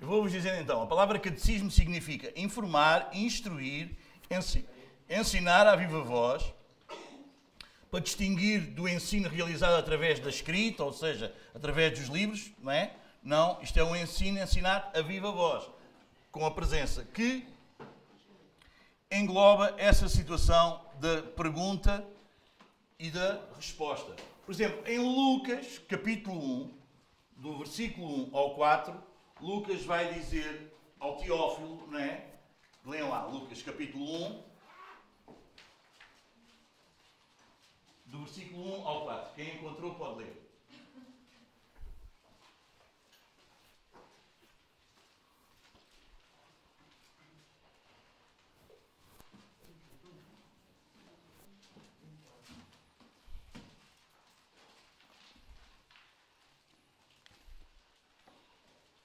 Vou-vos dizer então, a palavra catecismo significa informar, instruir, ensinar à viva voz, para distinguir do ensino realizado através da escrita, ou seja, através dos livros, não é? Não, isto é um ensino, ensinar a viva voz, com a presença, que engloba essa situação da pergunta e da resposta. Por exemplo, em Lucas, capítulo 1, do versículo 1 ao 4, Lucas vai dizer ao Teófilo, não é? Leiam lá, Lucas capítulo 1, do versículo 1 ao 4. Quem encontrou pode ler.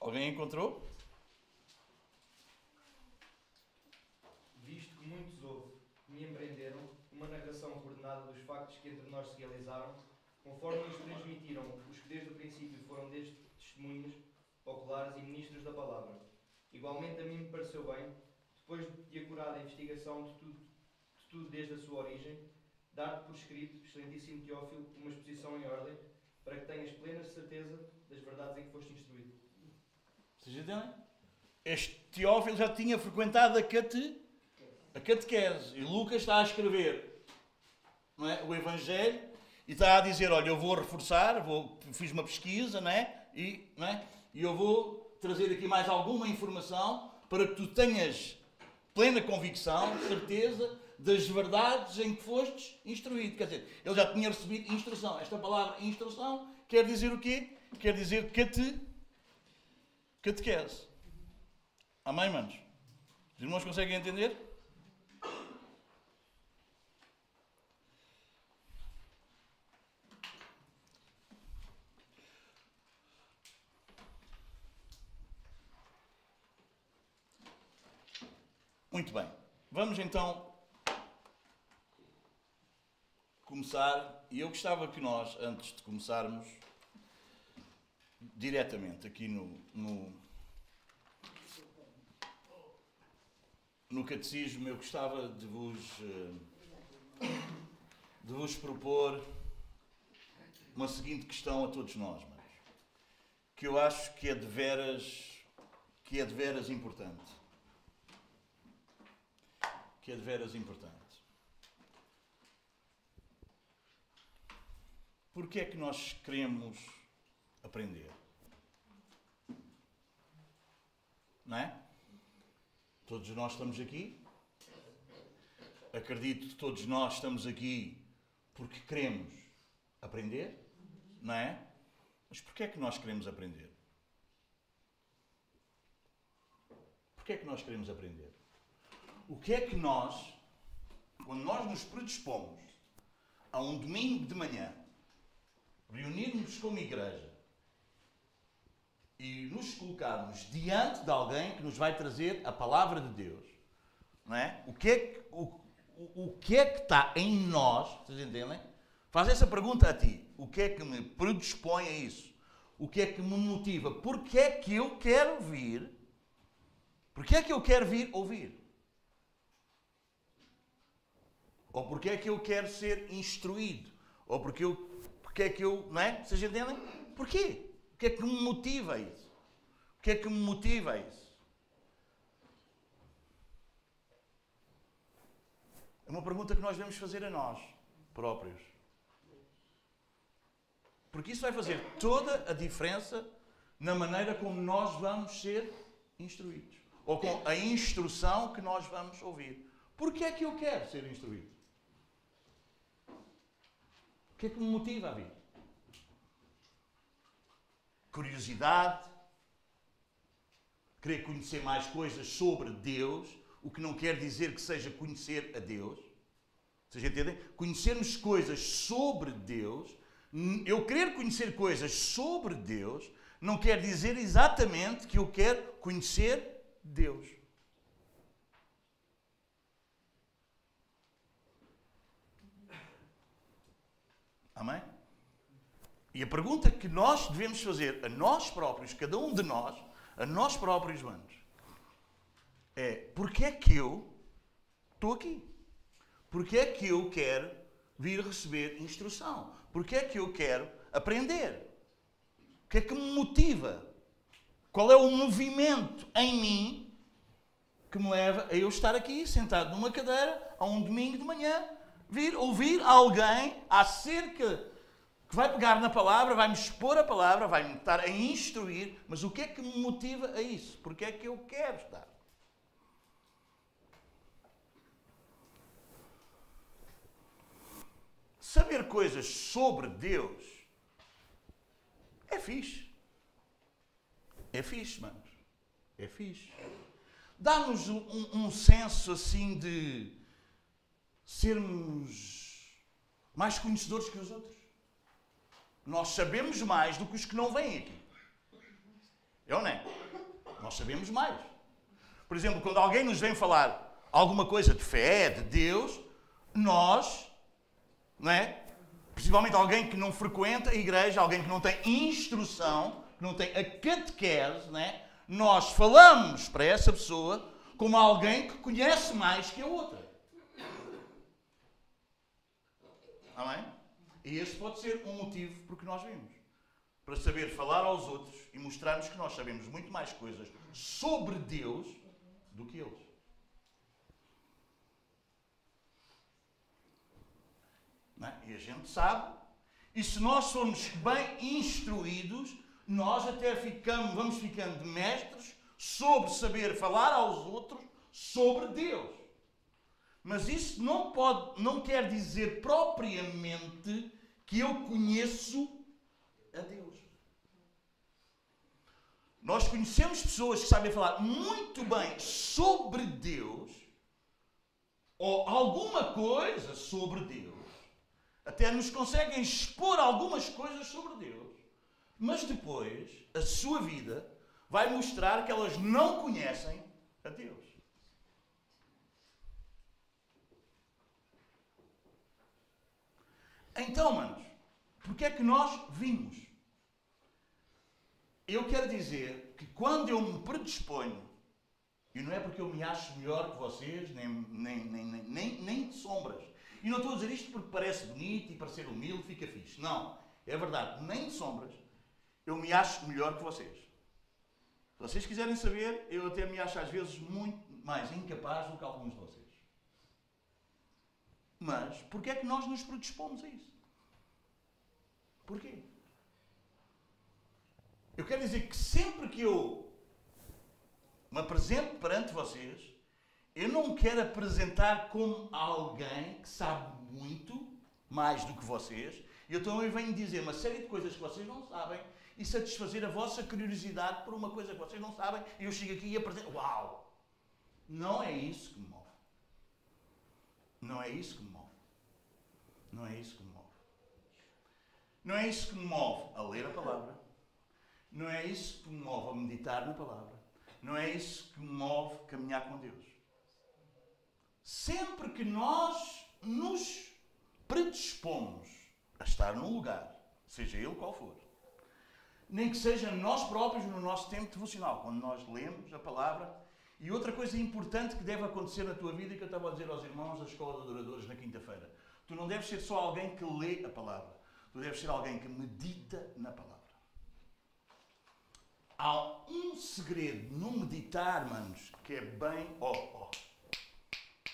Alguém encontrou? Visto que muitos houve me empreenderam uma narração coordenada dos factos que entre nós se realizaram, conforme nos transmitiram os que desde o princípio foram desde testemunhas oculares e ministros da palavra. Igualmente a mim me pareceu bem, depois de acurada investigação de tudo, de tudo desde a sua origem, dar-te por escrito, excelentíssimo Teófilo, uma exposição em ordem, para que tenhas plena certeza das verdades em que foste instruído. Vocês? Este Teófilo já tinha frequentado a, cate, a catequese. E Lucas está a escrever não é, o Evangelho e está a dizer: Olha, eu vou reforçar, vou, fiz uma pesquisa, não é? E, não é? e eu vou trazer aqui mais alguma informação para que tu tenhas plena convicção, certeza das verdades em que fostes instruído. Quer dizer, ele já tinha recebido instrução. Esta palavra instrução quer dizer o quê? Quer dizer cate catequese. Amém, manos? Os irmãos conseguem entender? Muito bem. Vamos então começar. E eu gostava que nós, antes de começarmos, diretamente aqui no, no, no catecismo, eu gostava de vos, eh, de vos propor uma seguinte questão a todos nós, mas, que eu acho que é de veras, que é de veras importante. Que é de veras importante. Porquê é que nós queremos aprender? Não é? Todos nós estamos aqui. Acredito que todos nós estamos aqui porque queremos aprender, não é? Mas porquê é que nós queremos aprender? Porquê é que nós queremos aprender? O que é que nós, quando nós nos predispomos a um domingo de manhã, reunirmos como igreja e nos colocarmos diante de alguém que nos vai trazer a palavra de Deus, não é? O que é que, o, o, o que, é que está em nós, vocês entendem? Faz essa pergunta a ti. O que é que me predispõe a isso? O que é que me motiva? Porquê é que eu quero vir? Porquê é que eu quero vir ouvir? Ou porquê é que eu quero ser instruído? Ou porque, eu, porque é que eu, não é? Vocês entendem? Porquê? Que é que me motiva isso? O que é que me motiva isso? É uma pergunta que nós devemos fazer a nós próprios. Porque isso vai fazer toda a diferença na maneira como nós vamos ser instruídos. Ou com a instrução que nós vamos ouvir. Porquê é que eu quero ser instruído? O que é que me motiva a vir? Curiosidade, querer conhecer mais coisas sobre Deus, o que não quer dizer que seja conhecer a Deus. Vocês entendem? Conhecermos coisas sobre Deus, eu querer conhecer coisas sobre Deus, não quer dizer exatamente que eu quero conhecer Deus. Amém? E a pergunta que nós devemos fazer a nós próprios, cada um de nós, a nós próprios, manos, é porque é que eu estou aqui? Porque é que eu quero vir receber instrução? Porque é que eu quero aprender? O que é que me motiva? Qual é o movimento em mim que me leva a eu estar aqui sentado numa cadeira a um domingo de manhã, vir ouvir alguém acerca que vai pegar na palavra, vai-me expor a palavra, vai-me estar a instruir, mas o que é que me motiva a isso? Porque é que eu quero estar? Saber coisas sobre Deus é fixe. É fixe, manos. É fixe. Dá-nos um, um senso assim de sermos mais conhecedores que os outros. Nós sabemos mais do que os que não vêm aqui. Eu não é? Nós sabemos mais. Por exemplo, quando alguém nos vem falar alguma coisa de fé, de Deus, nós, não é? Principalmente alguém que não frequenta a igreja, alguém que não tem instrução, que não tem a catequese, não é? Nós falamos para essa pessoa como alguém que conhece mais que a outra. Amém? E esse pode ser um motivo porque nós vimos. Para saber falar aos outros e mostrarmos que nós sabemos muito mais coisas sobre Deus do que eles. É? E a gente sabe. E se nós formos bem instruídos, nós até ficamos, vamos ficando mestres sobre saber falar aos outros sobre Deus. Mas isso não, pode, não quer dizer propriamente que eu conheço a Deus. Nós conhecemos pessoas que sabem falar muito bem sobre Deus, ou alguma coisa sobre Deus, até nos conseguem expor algumas coisas sobre Deus, mas depois a sua vida vai mostrar que elas não conhecem a Deus. Então, manos, porque é que nós vimos? Eu quero dizer que quando eu me predisponho, e não é porque eu me acho melhor que vocês, nem, nem, nem, nem, nem de sombras, e não estou a dizer isto porque parece bonito e para ser humilde fica fixe. Não, é verdade, nem de sombras, eu me acho melhor que vocês. Se vocês quiserem saber, eu até me acho às vezes muito mais incapaz do que alguns de vocês. Mas porquê é que nós nos predispomos a isso? Porquê? Eu quero dizer que sempre que eu me apresento perante vocês, eu não quero apresentar como alguém que sabe muito mais do que vocês. E eu venho dizer uma série de coisas que vocês não sabem e satisfazer a vossa curiosidade por uma coisa que vocês não sabem. E eu chego aqui e apresento. Uau! Não é isso que me move. Não é isso que me move. Não é isso que me move. Não é isso que me move a ler a palavra. Não é isso que me move a meditar na palavra. Não é isso que me move a caminhar com Deus. Sempre que nós nos predispomos a estar num lugar, seja ele qual for, nem que seja nós próprios no nosso tempo devocional, quando nós lemos a palavra. E outra coisa importante que deve acontecer na tua vida, que eu estava a dizer aos irmãos da Escola de Adoradores na quinta-feira, Tu não deves ser só alguém que lê a palavra. Tu deves ser alguém que medita na palavra. Há um segredo no meditar, manos, que é bem. Oh, oh.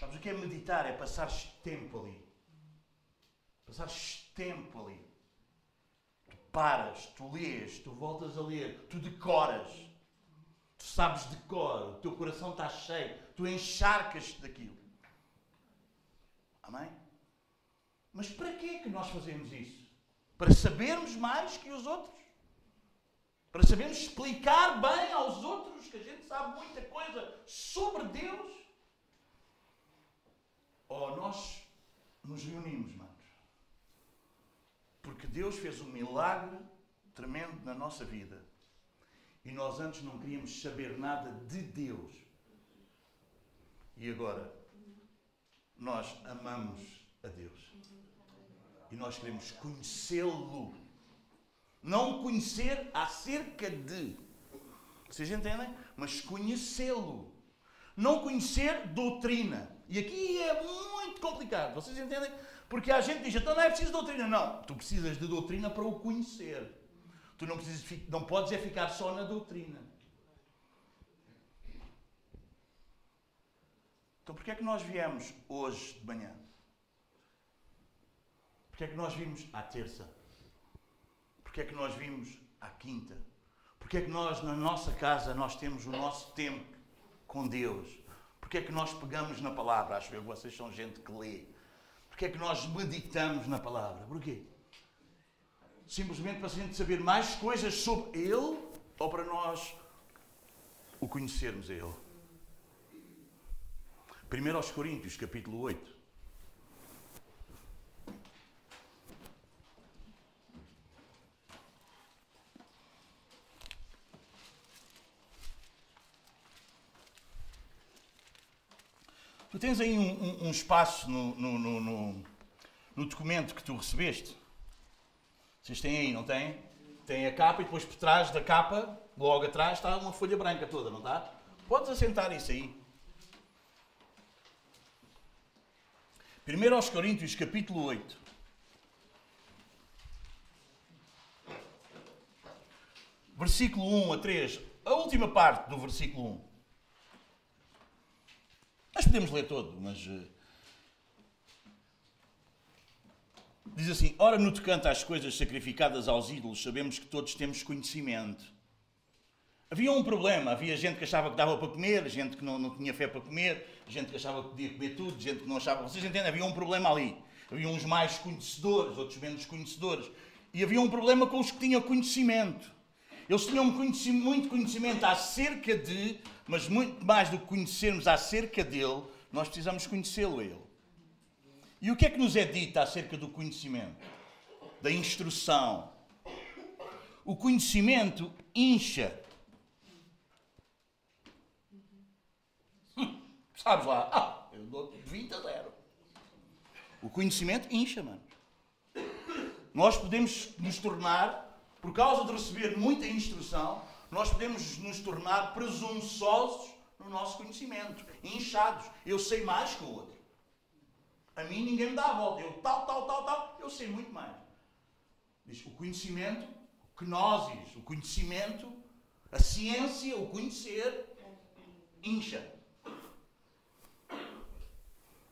Sabes o que é meditar? É passar tempo ali. Passar tempo ali. Tu paras, tu lês, tu voltas a ler, tu decoras. Tu sabes de cor, o teu coração está cheio, tu encharcas-te daquilo. Amém? Mas para que é que nós fazemos isso? Para sabermos mais que os outros? Para sabermos explicar bem aos outros que a gente sabe muita coisa sobre Deus? Ou nós nos reunimos, manos? Porque Deus fez um milagre tremendo na nossa vida. E nós antes não queríamos saber nada de Deus. E agora nós amamos a Deus e nós queremos conhecê-lo. Não conhecer acerca de. Vocês entendem? Mas conhecê-lo. Não conhecer doutrina. E aqui é muito complicado. Vocês entendem? Porque a gente diz, então não é preciso doutrina. Não, tu precisas de doutrina para o conhecer. Tu não, precisas, não podes é ficar só na doutrina. Então porquê é que nós viemos hoje de manhã? Porquê é que nós vimos à terça? Porquê é que nós vimos à quinta? Porquê é que nós, na nossa casa, nós temos o nosso tempo com Deus? Porquê é que nós pegamos na palavra? Acho que vocês são gente que lê. Porquê é que nós meditamos na palavra? Porquê? Simplesmente para a gente saber mais coisas sobre Ele ou para nós o conhecermos a Ele? 1 aos Coríntios, capítulo 8. Tu tens aí um, um, um espaço no, no, no, no, documento que tu recebeste. Vocês têm aí, não têm? Tem a capa e depois por trás da capa, logo atrás, está uma folha branca toda, não está? Podes assentar isso aí. 1 aos Coríntios, capítulo 8. Versículo 1 a 3. A última parte do versículo 1. Nós podemos ler todo, mas. Uh, diz assim: Ora, no tocante às coisas sacrificadas aos ídolos, sabemos que todos temos conhecimento. Havia um problema, havia gente que achava que dava para comer, gente que não, não tinha fé para comer, gente que achava que podia comer tudo, gente que não achava. Vocês entendem? Havia um problema ali. Havia uns mais conhecedores, outros menos conhecedores. E havia um problema com os que tinham conhecimento. Eles tinham muito conhecimento acerca de, mas muito mais do que conhecermos acerca dele, nós precisamos conhecê-lo a ele. E o que é que nos é dito acerca do conhecimento? Da instrução. O conhecimento incha. Hum, sabes lá? Ah, eu dou 20 a 0. O conhecimento incha, mano. Nós podemos nos tornar por causa de receber muita instrução, nós podemos nos tornar presunçosos no nosso conhecimento, inchados. Eu sei mais que o outro. A mim ninguém me dá a volta. Eu tal, tal, tal, tal, eu sei muito mais. Diz o conhecimento, gnosis, o conhecimento, a ciência, o conhecer, incha.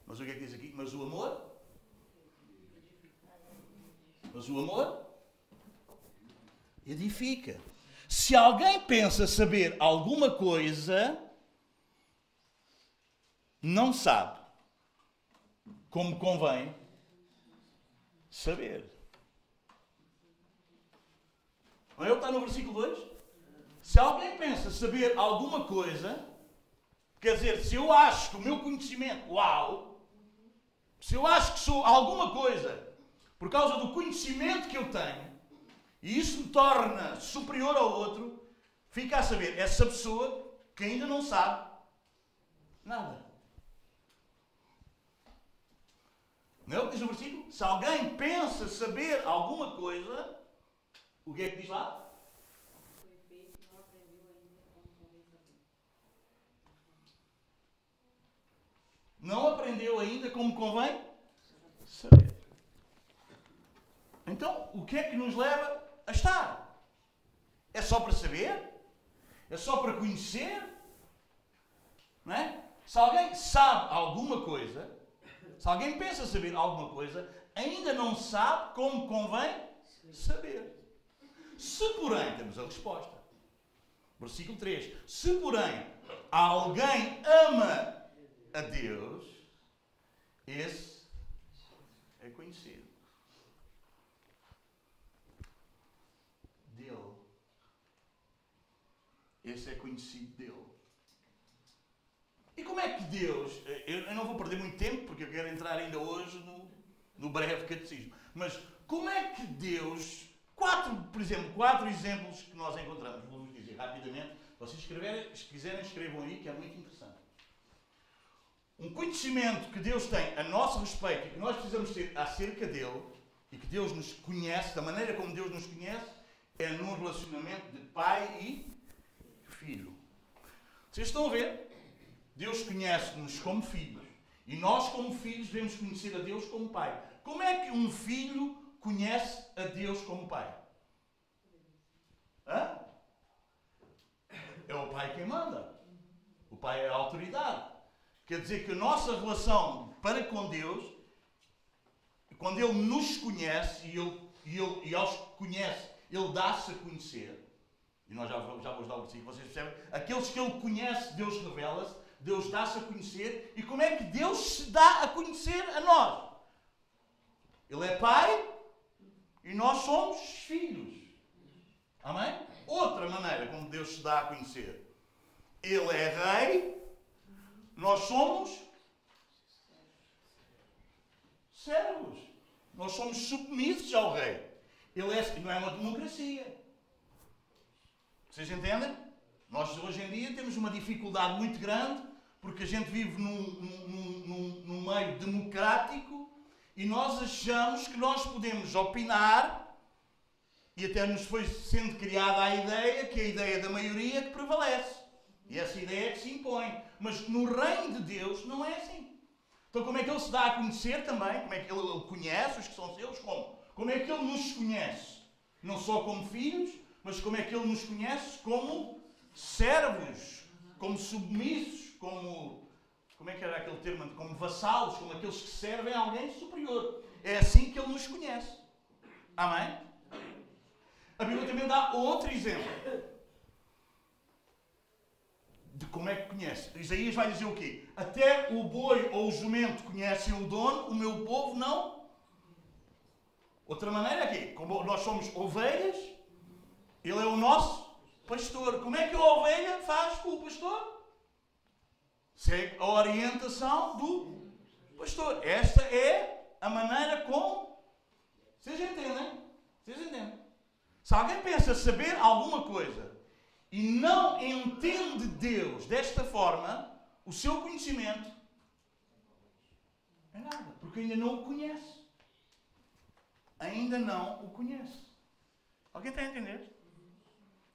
Mas o que é que diz aqui? Mas o amor? Mas o amor edifica. Se alguém pensa saber alguma coisa, não sabe como convém saber. Não é? Está no versículo 2? Se alguém pensa saber alguma coisa, quer dizer, se eu acho que o meu conhecimento, uau, se eu acho que sou alguma coisa por causa do conhecimento que eu tenho, e isso me torna superior ao outro, fica a saber, essa pessoa que ainda não sabe nada. Não diz o versículo? Se alguém pensa saber alguma coisa, o que é que diz lá? Não aprendeu ainda como convém saber. Então, o que é que nos leva a estar. É só para saber? É só para conhecer? Não é? Se alguém sabe alguma coisa, se alguém pensa saber alguma coisa, ainda não sabe como convém saber. Se, porém, temos a resposta. Versículo 3. Se, porém, alguém ama a Deus, esse é conhecido. Esse é conhecido dele. Como é que Deus. Eu, não vou perder muito tempo, porque eu quero entrar ainda hoje no, no breve catecismo. Mas como é que Deus. Quatro, por exemplo, quatro exemplos que nós encontramos. Vou-vos dizer rapidamente. Vocês escreverem, se quiserem, escrevam aí, que é muito interessante. Um conhecimento que Deus tem a nosso respeito e que nós precisamos ter acerca dele, e que Deus nos conhece, da maneira como Deus nos conhece, é num relacionamento de pai e filho. Vocês estão a ver? Deus conhece-nos como filhos. E nós, como filhos, devemos conhecer a Deus como pai. Como é que um filho conhece a Deus como pai? Hã? É o pai quem manda. O pai é a autoridade. Quer dizer que a nossa relação para com Deus, quando Ele nos conhece e, ele, e, ele, e aos que conhece, Ele dá-se a conhecer. E nós já, já vamos dar o versículo, vocês percebem? Aqueles que Ele conhece, Deus revela-se, Deus dá-se a conhecer. E como é que Deus se dá a conhecer a nós? Ele é Pai e nós somos filhos. Amém? Outra maneira como Deus se dá a conhecer. Ele é Rei, nós somos servos. Nós somos submissos ao Rei. Ele é, não é uma democracia. Vocês entendem? Nós hoje em dia temos uma dificuldade muito grande porque a gente vive num, num, num, num meio democrático e nós achamos que nós podemos opinar e até nos foi sendo criada a ideia que a ideia da maioria que prevalece. E essa ideia é que se impõe. Mas no reino de Deus não é assim. Então como é que ele se dá a conhecer também? Como é que ele, ele conhece os que são seus? Como? Como é que ele nos conhece? Não só como filhos, mas como é que ele nos conhece como servos, como submissos, como. Como é que era aquele termo? Como vassalos, como aqueles que servem a alguém superior. É assim que ele nos conhece. Amém? A Bíblia também dá outro exemplo de como é que conhece. Isaías vai dizer o quê? Até o boi ou o jumento conhecem o dono, o meu povo não. Outra maneira é que, como nós somos ovelhas, ele é o nosso pastor. Como é que a ovelha faz com o pastor? Segue a orientação do pastor. Esta é a maneira como. Vocês entendem? Vocês entendem? Se alguém pensa saber alguma coisa e não entende Deus desta forma, o seu conhecimento é nada, porque ainda não o conhece. Ainda não o conhece. Alguém está a entender?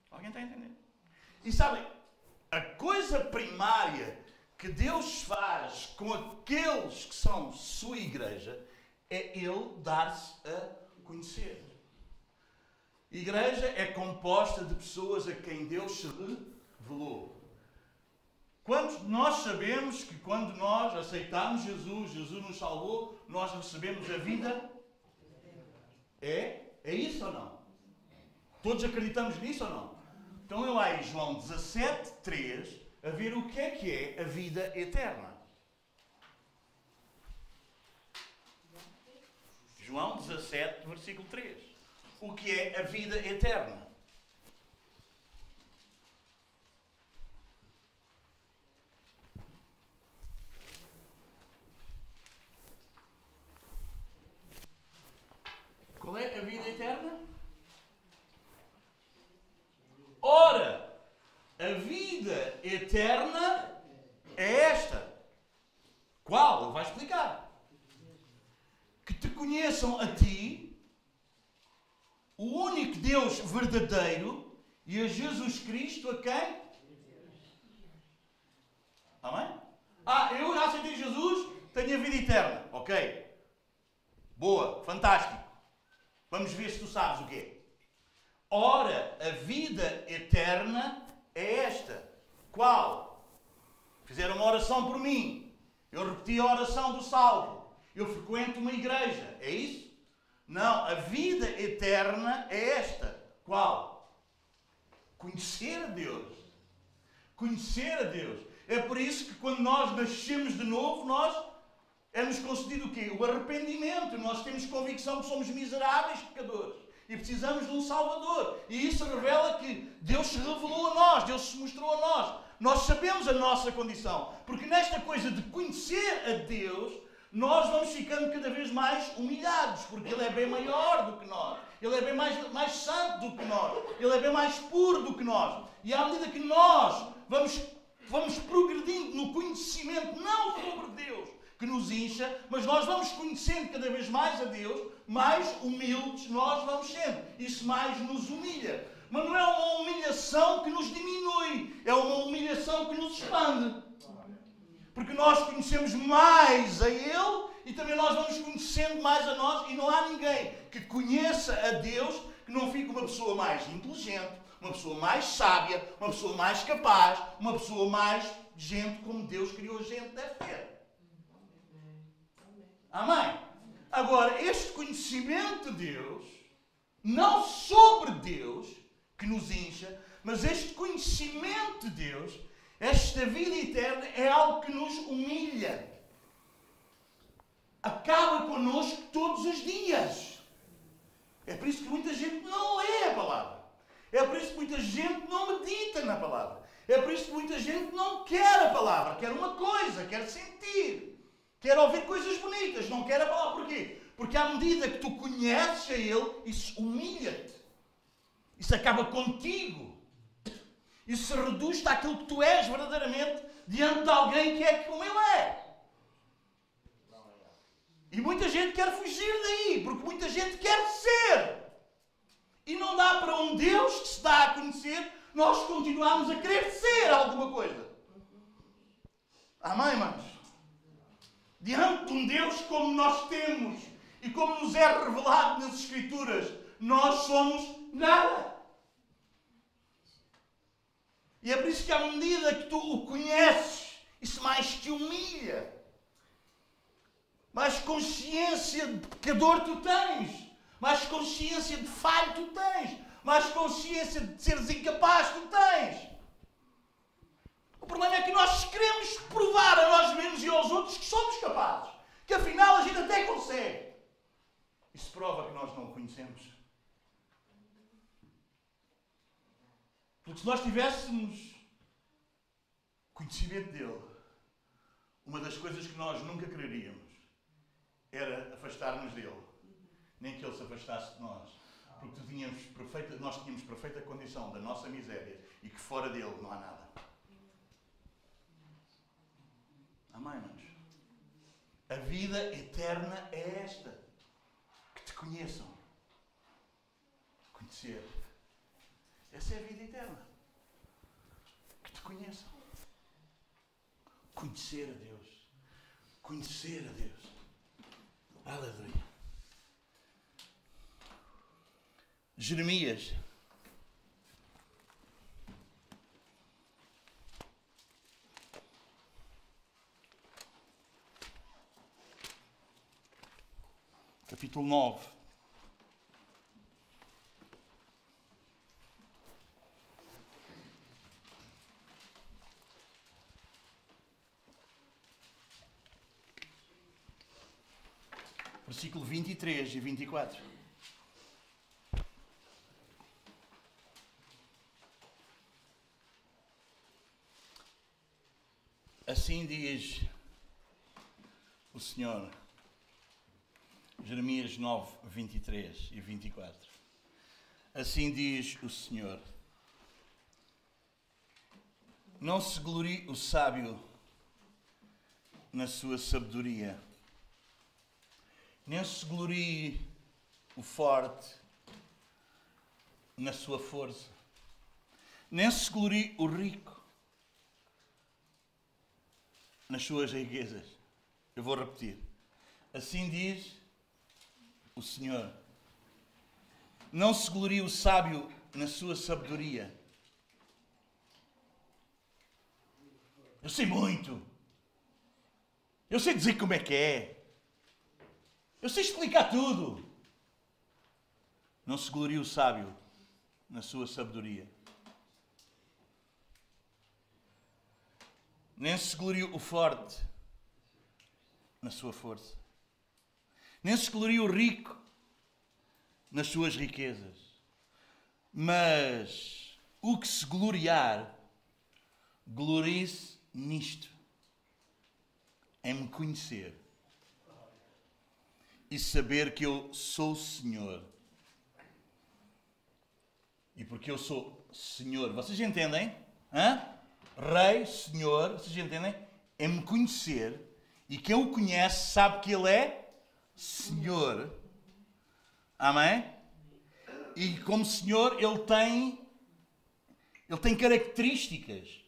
Alguém está a entender? E sabem, a coisa primária que Deus faz com aqueles que são sua igreja é Ele dar-se a conhecer. Igreja é composta de pessoas a quem Deus se revelou. Quantos nós sabemos que quando nós aceitamos Jesus, Jesus nos salvou, nós recebemos a vida? É? É isso ou não? Todos acreditamos nisso ou não? Então eu em João 17, 3, a ver o que é que é a vida eterna. João 17, versículo 3. O que é a vida eterna? Qual é a vida eterna? Ora, a vida eterna é esta. Qual? Ele vai explicar. Que te conheçam a ti, o único Deus verdadeiro, e a Jesus Cristo a quem? Amém? Ah, eu já aceitei Jesus, tenho a vida eterna. Ok. Boa, fantástico. Vamos ver se tu sabes o quê. Ora, a vida eterna é esta. Qual? Fizeram uma oração por mim. Eu repeti a oração do salvo. Eu frequento uma igreja. É isso? Não, a vida eterna é esta. Qual? Conhecer a Deus. Conhecer a Deus. É por isso que quando nós nascemos de novo, nós é-nos concedido o quê? O arrependimento. Nós temos convicção que somos miseráveis pecadores e precisamos de um Salvador. E isso revela que Deus se revelou a nós, Deus se mostrou a nós. Nós sabemos a nossa condição, porque nesta coisa de conhecer a Deus, nós vamos ficando cada vez mais humilhados, porque Ele é bem maior do que nós, Ele é bem mais, mais santo do que nós, Ele é bem mais puro do que nós. E à medida que nós vamos, vamos progredindo no conhecimento, não sobre Deus, que nos incha, mas nós vamos conhecendo cada vez mais a Deus, mais humildes nós vamos sendo. Isso mais nos humilha. Mas não é uma humilhação que nos diminui, é uma humilhação que nos expande. Porque nós conhecemos mais a Ele e também nós vamos conhecendo mais a nós, e não há ninguém que conheça a Deus que não fique uma pessoa mais inteligente, uma pessoa mais sábia, uma pessoa mais capaz, uma pessoa mais gente como Deus criou a gente deve ter. Amém? Agora, este conhecimento de Deus, não sobre Deus, que nos incha, mas este conhecimento de Deus, esta vida eterna, é algo que nos humilha. Acaba connosco todos os dias. É por isso que muita gente não lê a palavra. É por isso que muita gente não medita na palavra. É por isso que muita gente não quer a palavra. Quer uma coisa, quer sentir. Quer ouvir coisas bonitas, não quer a palavra. Porquê? Porque à medida que tu conheces a Ele, isso humilha-te. Isso acaba contigo. Isso reduz-te àquilo que tu és verdadeiramente diante de alguém que é como Ele é. E muita gente quer fugir daí, porque muita gente quer ser. E não dá para um Deus que se dá a conhecer, nós continuarmos a querer ser alguma coisa. Amém, irmãos? Diante de um Deus como nós temos e como nos é revelado nas Escrituras, nós somos nada. E é por isso que, à medida que tu o conheces, isso mais te humilha. Mais consciência de pecador tu tens. Mais consciência de falho tu tens. Mais consciência de seres incapaz tu tens. O problema é que nós queremos provar a nós mesmos e aos outros que somos capazes. Que afinal a gente até consegue. Isso prova que nós não o conhecemos. Porque se nós tivéssemos conhecimento dele, uma das coisas que nós nunca quereríamos era afastar-nos dele. Nem que ele se afastasse de nós. Porque tínhamos perfeita, nós tínhamos perfeita condição da nossa miséria e que fora dele não há nada. Amém, irmãos? A vida eterna é esta. Que te conheçam. Conhecer. Essa é a vida eterna. Que te conheçam. Conhecer a Deus. Conhecer a Deus. Aleluia. Jeremias capítulo 9. Versículo 23 e 24. Assim diz o Senhor. Jeremias 9, 23 e 24. Assim diz o Senhor: Não se glorie o sábio na sua sabedoria, nem se glorie o forte na sua força, nem se glorie o rico nas suas riquezas. Eu vou repetir. Assim diz o Senhor. Não se glorie o sábio na sua sabedoria. Eu sei muito. Eu sei dizer como é que é. Eu sei explicar tudo. Não se glorie o sábio na sua sabedoria. Nem se glorie o forte na sua força nem se gloria o rico nas suas riquezas. Mas o que se gloriar, glorie-se nisto, em me conhecer e saber que eu sou Senhor. E porque eu sou Senhor, vocês entendem? Hã? Rei, Senhor, vocês entendem? É me conhecer e quem o conhece sabe que Ele é Senhor. Amém? E como Senhor, Ele tem Ele tem características.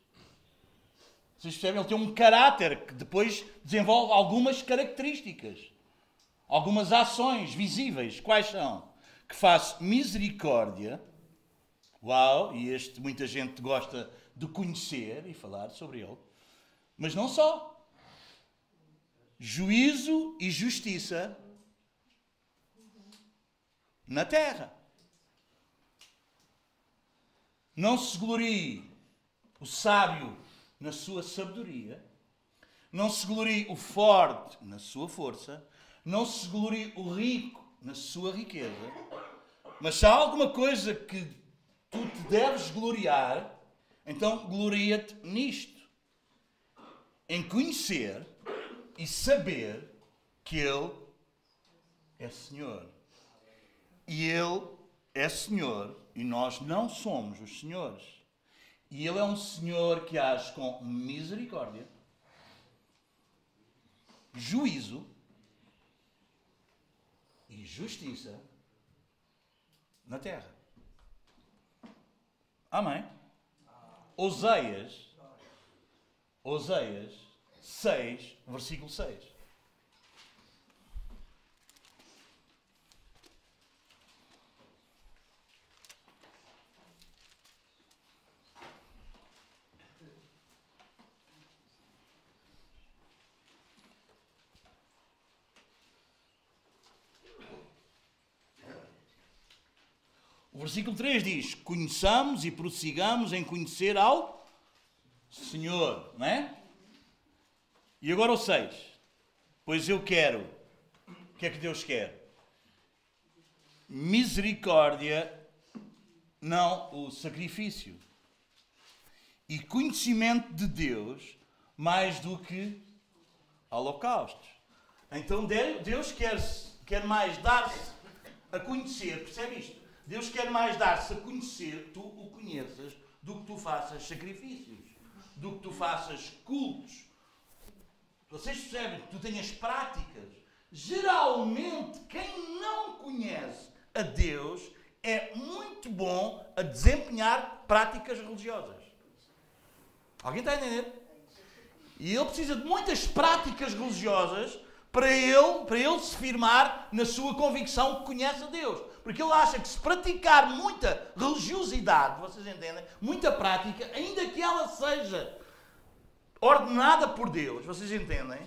Vocês percebem? Ele tem um caráter que depois desenvolve algumas características. Algumas ações visíveis. Quais são? Que faz misericórdia. Uau! E este muita gente gosta de conhecer e falar sobre ele. Mas não só. Juízo e justiça na terra. Não se glorie o sábio na sua sabedoria, não se glorie o forte na sua força, não se glorie o rico na sua riqueza, mas se há alguma coisa que tu te deves gloriar, então gloria-te nisto, em conhecer e saber que Ele é Senhor. E Ele é Senhor e nós não somos os senhores. E Ele é um Senhor que age com misericórdia, juízo e justiça na terra. Amém? Oseias, Oseias 6, versículo 6. O versículo 3 diz: Conheçamos e prossigamos em conhecer ao Senhor, não é? E agora o 6. Pois eu quero. O que é que Deus quer? Misericórdia, não o sacrifício. E conhecimento de Deus mais do que holocaustos. Então Deus quer, quer mais dar-se a conhecer, percebe isto? Deus quer mais dar-se a conhecer, tu o conheças, do que tu faças sacrifícios, do que tu faças cultos. Vocês percebem que tu tenhas práticas. Geralmente, quem não conhece a Deus é muito bom a desempenhar práticas religiosas. Alguém está a entender? E ele precisa de muitas práticas religiosas para ele, para ele se firmar na sua convicção que conhece a Deus. Porque ele acha que se praticar muita religiosidade, vocês entendem? Muita prática, ainda que ela seja ordenada por Deus, vocês entendem?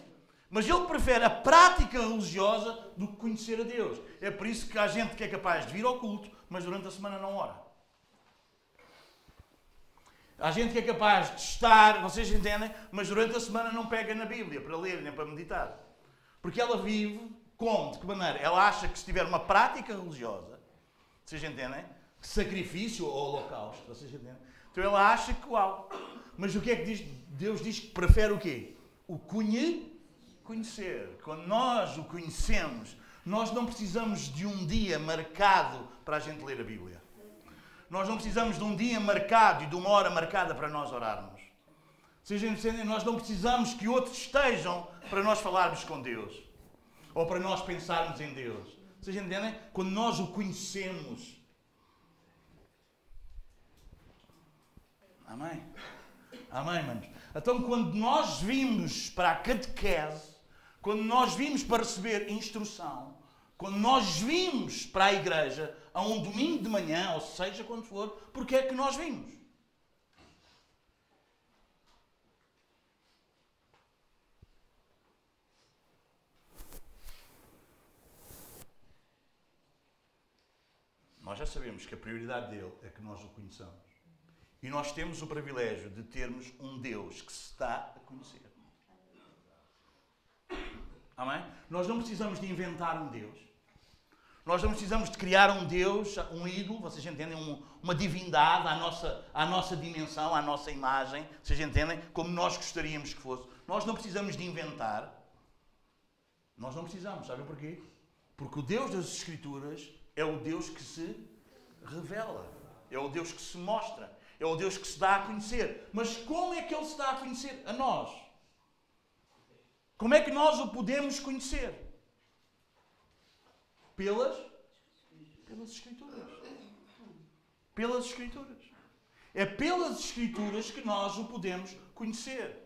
Mas ele prefere a prática religiosa do que conhecer a Deus. É por isso que há gente que é capaz de vir ao culto, mas durante a semana não ora. Há gente que é capaz de estar, vocês entendem, mas durante a semana não pega na Bíblia para ler nem para meditar. Porque ela vive como? De que maneira? Ela acha que se tiver uma prática religiosa, vocês entendem? Sacrifício ou holocausto, vocês entendem? Então ela acha que uau. Mas o que é que diz? Deus diz que prefere o quê? O conhe... conhecer. Quando nós o conhecemos, nós não precisamos de um dia marcado para a gente ler a Bíblia. Nós não precisamos de um dia marcado e de uma hora marcada para nós orarmos. Vocês entendem? Nós não precisamos que outros estejam para nós falarmos com Deus ou para nós pensarmos em Deus. Vocês entendem? Quando nós o conhecemos. Amém? Amém, manos? Então, quando nós vimos para a catequese, quando nós vimos para receber instrução, quando nós vimos para a igreja a um domingo de manhã, ou seja, quando for, porque é que nós vimos? Nós já sabemos que a prioridade dele é que nós o conheçamos. E nós temos o privilégio de termos um Deus que se está a conhecer. Amém? Nós não precisamos de inventar um Deus. Nós não precisamos de criar um Deus, um ídolo, vocês entendem? Um, uma divindade à nossa, à nossa dimensão, à nossa imagem, vocês entendem? Como nós gostaríamos que fosse. Nós não precisamos de inventar. Nós não precisamos, sabem porquê? Porque o Deus das Escrituras é o Deus que se revela. É o Deus que se mostra. É o Deus que se dá a conhecer. Mas como é que Ele se dá a conhecer? A nós. Como é que nós o podemos conhecer? Pelas, pelas Escrituras. Pelas Escrituras. É pelas Escrituras que nós o podemos conhecer.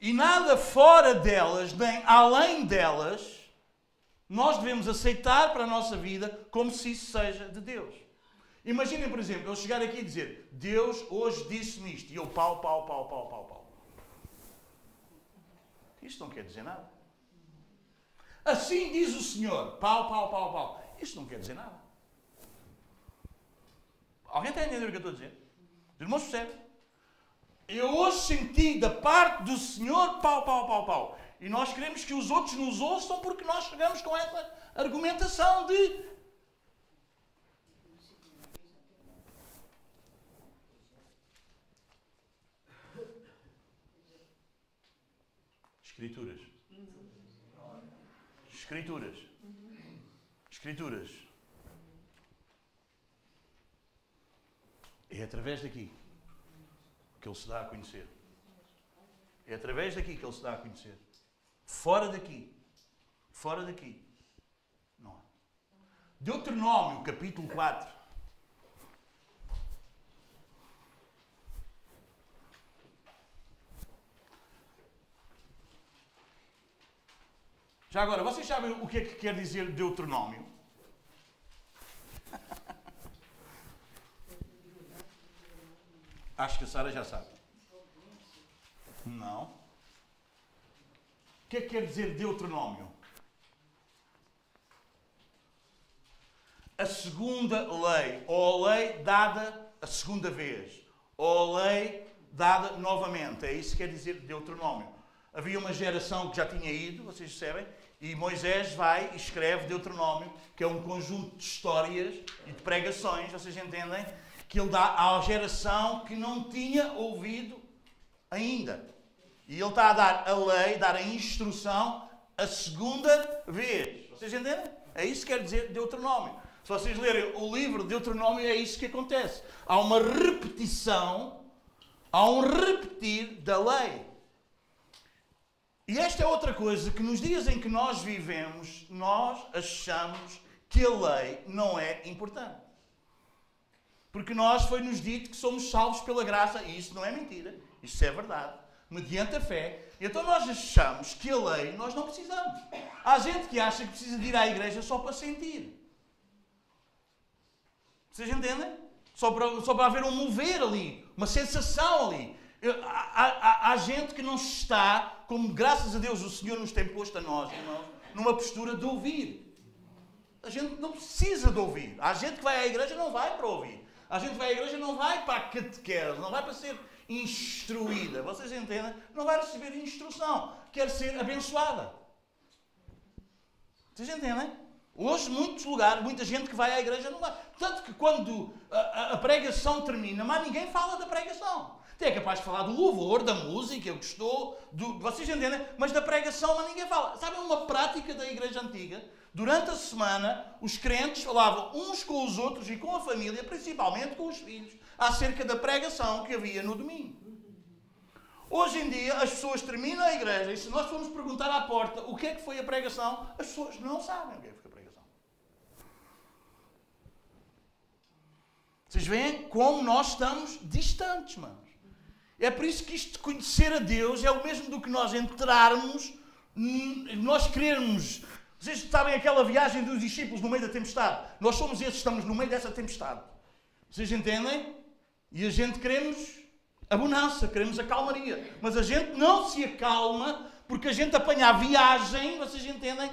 E nada fora delas, nem além delas, nós devemos aceitar para a nossa vida como se isso seja de Deus. Imaginem, por exemplo, eu chegar aqui e dizer: Deus hoje disse-me isto, e eu pau, pau, pau, pau, pau, pau. Isto não quer dizer nada. Assim diz o Senhor, pau, pau, pau, pau. Isto não quer dizer nada. Alguém está entender o que eu estou a dizer? Os irmãos percebem? Eu hoje senti da parte do Senhor pau, pau, pau, pau. E nós queremos que os outros nos ouçam porque nós chegamos com essa argumentação de. Escrituras. Escrituras. Escrituras. É através daqui que ele se dá a conhecer. É através daqui que ele se dá a conhecer. Fora daqui. Fora daqui. Não. Deuteronômio, capítulo 4. Já agora, vocês sabem o que é que quer dizer Deuteronômio? Acho que a Sara já sabe. Não. O que é que quer dizer Deuteronômio? A segunda lei, ou a lei dada a segunda vez, ou a lei dada novamente. É isso que quer dizer Deuteronômio. Havia uma geração que já tinha ido, vocês percebem, e Moisés vai e escreve Deuteronômio, que é um conjunto de histórias e de pregações, vocês entendem? Que ele dá à geração que não tinha ouvido ainda. E ele está a dar a lei, dar a instrução a segunda vez. Vocês entendem? É isso que quer dizer Deuteronômio. Se vocês lerem o livro de Deuteronômio, é isso que acontece. Há uma repetição, há um repetir da lei. E esta é outra coisa que nos dias em que nós vivemos, nós achamos que a lei não é importante. Porque nós foi-nos dito que somos salvos pela graça, e isso não é mentira, isso é verdade, mediante a fé. Então nós achamos que a lei nós não precisamos. Há gente que acha que precisa de ir à igreja só para sentir. Vocês entendem? Só para, só para haver um mover ali, uma sensação ali. Há, há, há, gente que não está, como graças a Deus o Senhor nos tem posto a nós, irmãos, numa postura de ouvir. A gente não precisa de ouvir. Há gente que vai à igreja não vai para ouvir. Há gente vai à igreja não vai para a catequese, não vai para ser instruída. Vocês entendem? Não vai receber instrução. Quer ser abençoada. Vocês entendem? Hoje, muitos lugares, muita gente que vai à igreja não vai. Tanto que quando a, a, a pregação termina, mas ninguém fala da pregação. Até é capaz de falar do louvor, da música, gostou, do, vocês entendem? Mas da pregação mas ninguém fala. Sabem uma prática da igreja antiga? Durante a semana, os crentes falavam uns com os outros e com a família, principalmente com os filhos, acerca da pregação que havia no domingo. Hoje em dia, as pessoas terminam a igreja e se nós formos perguntar à porta o que é que foi a pregação, as pessoas não sabem o que é que foi a pregação. Vocês veem como nós estamos distantes, mano. É por isso que isto de conhecer a Deus é o mesmo do que nós entrarmos, nós querermos. Vocês sabem aquela viagem dos discípulos no meio da tempestade? Nós somos esses estamos no meio dessa tempestade. Vocês entendem? E a gente queremos a bonança, queremos a calmaria. Mas a gente não se acalma porque a gente apanha a viagem, vocês entendem?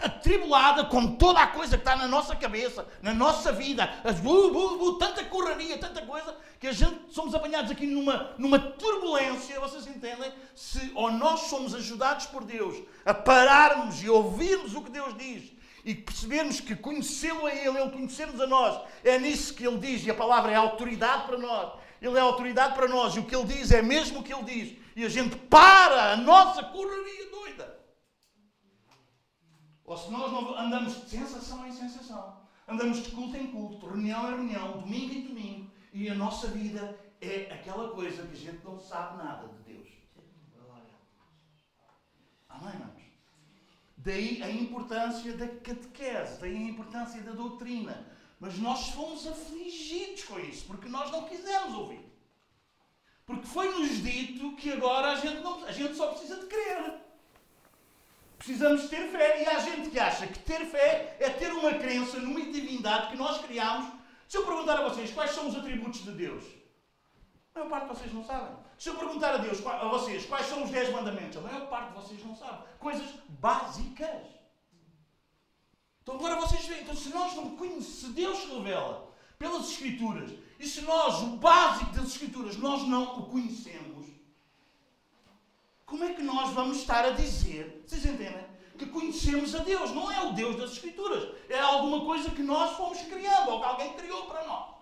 Atribulada com toda a coisa que está na nossa cabeça, na nossa vida, as bu, bu, bu, tanta correria, tanta coisa, que a gente somos apanhados aqui numa, numa turbulência, vocês entendem? Se ou nós somos ajudados por Deus a pararmos e ouvirmos o que Deus diz e percebermos que conhecê-lo a Ele, Ele conhecer-nos a nós, é nisso que Ele diz, e a palavra é autoridade para nós. Ele é autoridade para nós, e o que Ele diz é mesmo o que Ele diz, e a gente para a nossa correria doida. Ou se nós não andamos de sensação em sensação, andamos de culto em culto, reunião em reunião, domingo em domingo, e a nossa vida é aquela coisa que a gente não sabe nada de Deus. Amém, irmãos? Daí a importância da catequese, daí a importância da doutrina. Mas nós fomos afligidos com isso, porque nós não quisemos ouvir. Porque foi-nos dito que agora a gente, não, a gente só precisa de crer. Precisamos ter fé. E há gente que acha que ter fé é ter uma crença numa divindade que nós criamos. Se eu perguntar a vocês quais são os atributos de Deus, a maior parte de vocês não sabem. Se eu perguntar a Deus, a vocês, quais são os 10 mandamentos, a maior parte de vocês não sabe. Coisas básicas. Então agora vocês veem, então se nós não conhecemos, se Deus se revela pelas Escrituras, e se nós, o básico das Escrituras, nós não o conhecemos, como é que nós vamos estar a dizer, vocês entendem? Que conhecemos a Deus. Não é o Deus das Escrituras. É alguma coisa que nós fomos criando, ou que alguém criou para nós.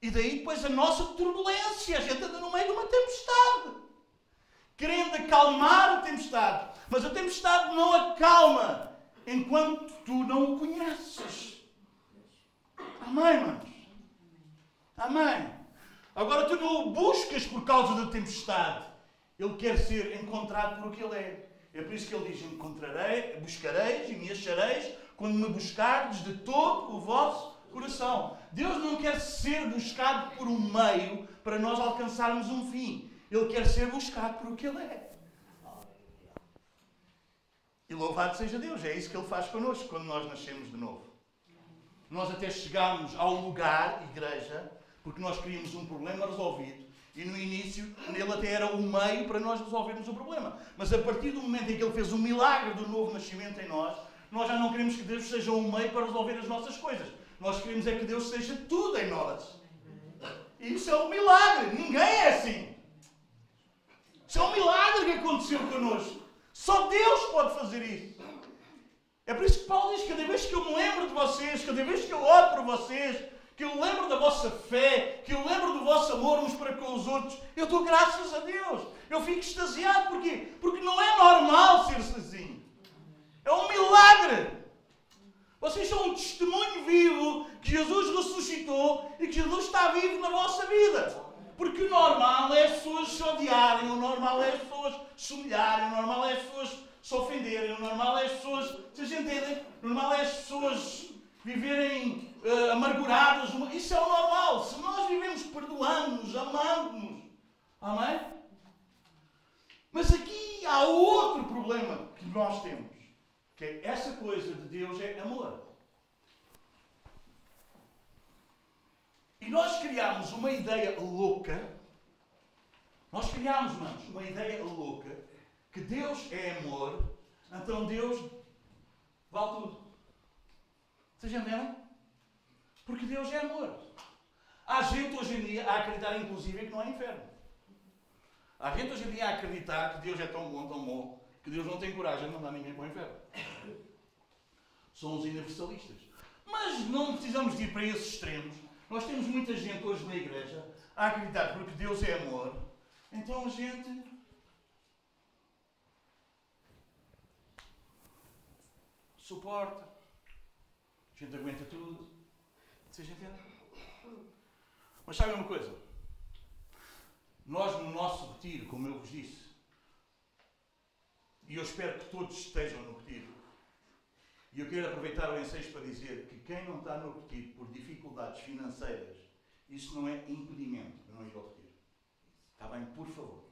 E daí depois a nossa turbulência. A gente anda no meio de uma tempestade. Querendo acalmar a tempestade. Mas a tempestade não acalma enquanto tu não o conheces. Amém, manos? Amém. Agora tu não o buscas por causa da tempestade. Ele quer ser encontrado por o que ele é. É por isso que ele diz: Encontrarei, buscareis e me achareis quando me buscardes de todo o vosso coração. Deus não quer ser buscado por um meio para nós alcançarmos um fim. Ele quer ser buscado por o que ele é. E louvado seja Deus, é isso que Ele faz connosco quando nós nascemos de novo. Nós até chegámos ao lugar, igreja, porque nós queríamos um problema resolvido. E no início, ele até era o meio para nós resolvermos o problema. Mas a partir do momento em que ele fez o milagre do novo nascimento em nós, nós já não queremos que Deus seja um meio para resolver as nossas coisas. Nós queremos é que Deus seja tudo em nós. Isso é um milagre. Ninguém é assim. Isso é um milagre que aconteceu connosco. Só Deus pode fazer isso. É por isso que Paulo diz: cada vez que eu me lembro de vocês, cada vez que eu oro por vocês, que eu lembro da vossa fé, que eu lembro do vosso amor uns para com os outros, eu dou graças a Deus. Eu fico extasiado. Porquê? Porque não é normal ser assim. É um milagre. Vocês são um testemunho vivo que Jesus ressuscitou e que Jesus está vivo na vossa vida. Porque o normal é as pessoas se odiarem, o normal é as pessoas se humilharem, o normal é as pessoas se ofenderem, o normal é as pessoas. Vocês entendem? O normal é as pessoas viverem uh, amarguradas. Isso é o normal. Se nós vivemos perdoando-nos, amando-nos. Amém? Mas aqui há outro problema que nós temos. Que é essa coisa de Deus é amor. E nós criámos uma ideia louca. Nós criámos, manos, uma ideia louca que Deus é amor, então Deus vale tudo. Vocês entenderam? Porque Deus é amor. Há gente hoje em dia a acreditar, inclusive, que não há inferno. Há gente hoje em dia a acreditar que Deus é tão bom, tão bom, que Deus não tem coragem de mandar ninguém para o inferno. São os universalistas. Mas não precisamos de ir para esses extremos nós temos muita gente hoje na igreja a acreditar porque Deus é amor. Então a gente. suporta. A gente aguenta tudo. Vocês entendem? Mas sabem uma coisa? Nós, no nosso retiro, como eu vos disse, e eu espero que todos estejam no retiro, e eu quero aproveitar o ensejo para dizer que quem não está no retiro por dificuldades financeiras, isso não é impedimento de não ir ao retiro. Está bem? Por favor.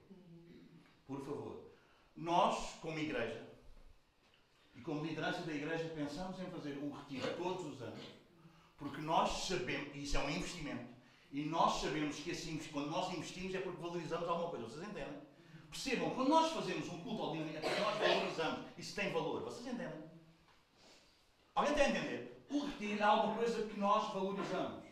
Por favor. Nós, como igreja, como liderança da igreja, pensamos em fazer um retiro todos os anos, porque nós sabemos, e isso é um investimento, e nós sabemos que assim, quando nós investimos é porque valorizamos alguma coisa. Vocês entendem? Percebam, quando nós fazemos um culto ao dia, é nós valorizamos. Isso tem valor. Vocês entendem? Alguém está a entender? O retiro é alguma coisa que nós valorizamos.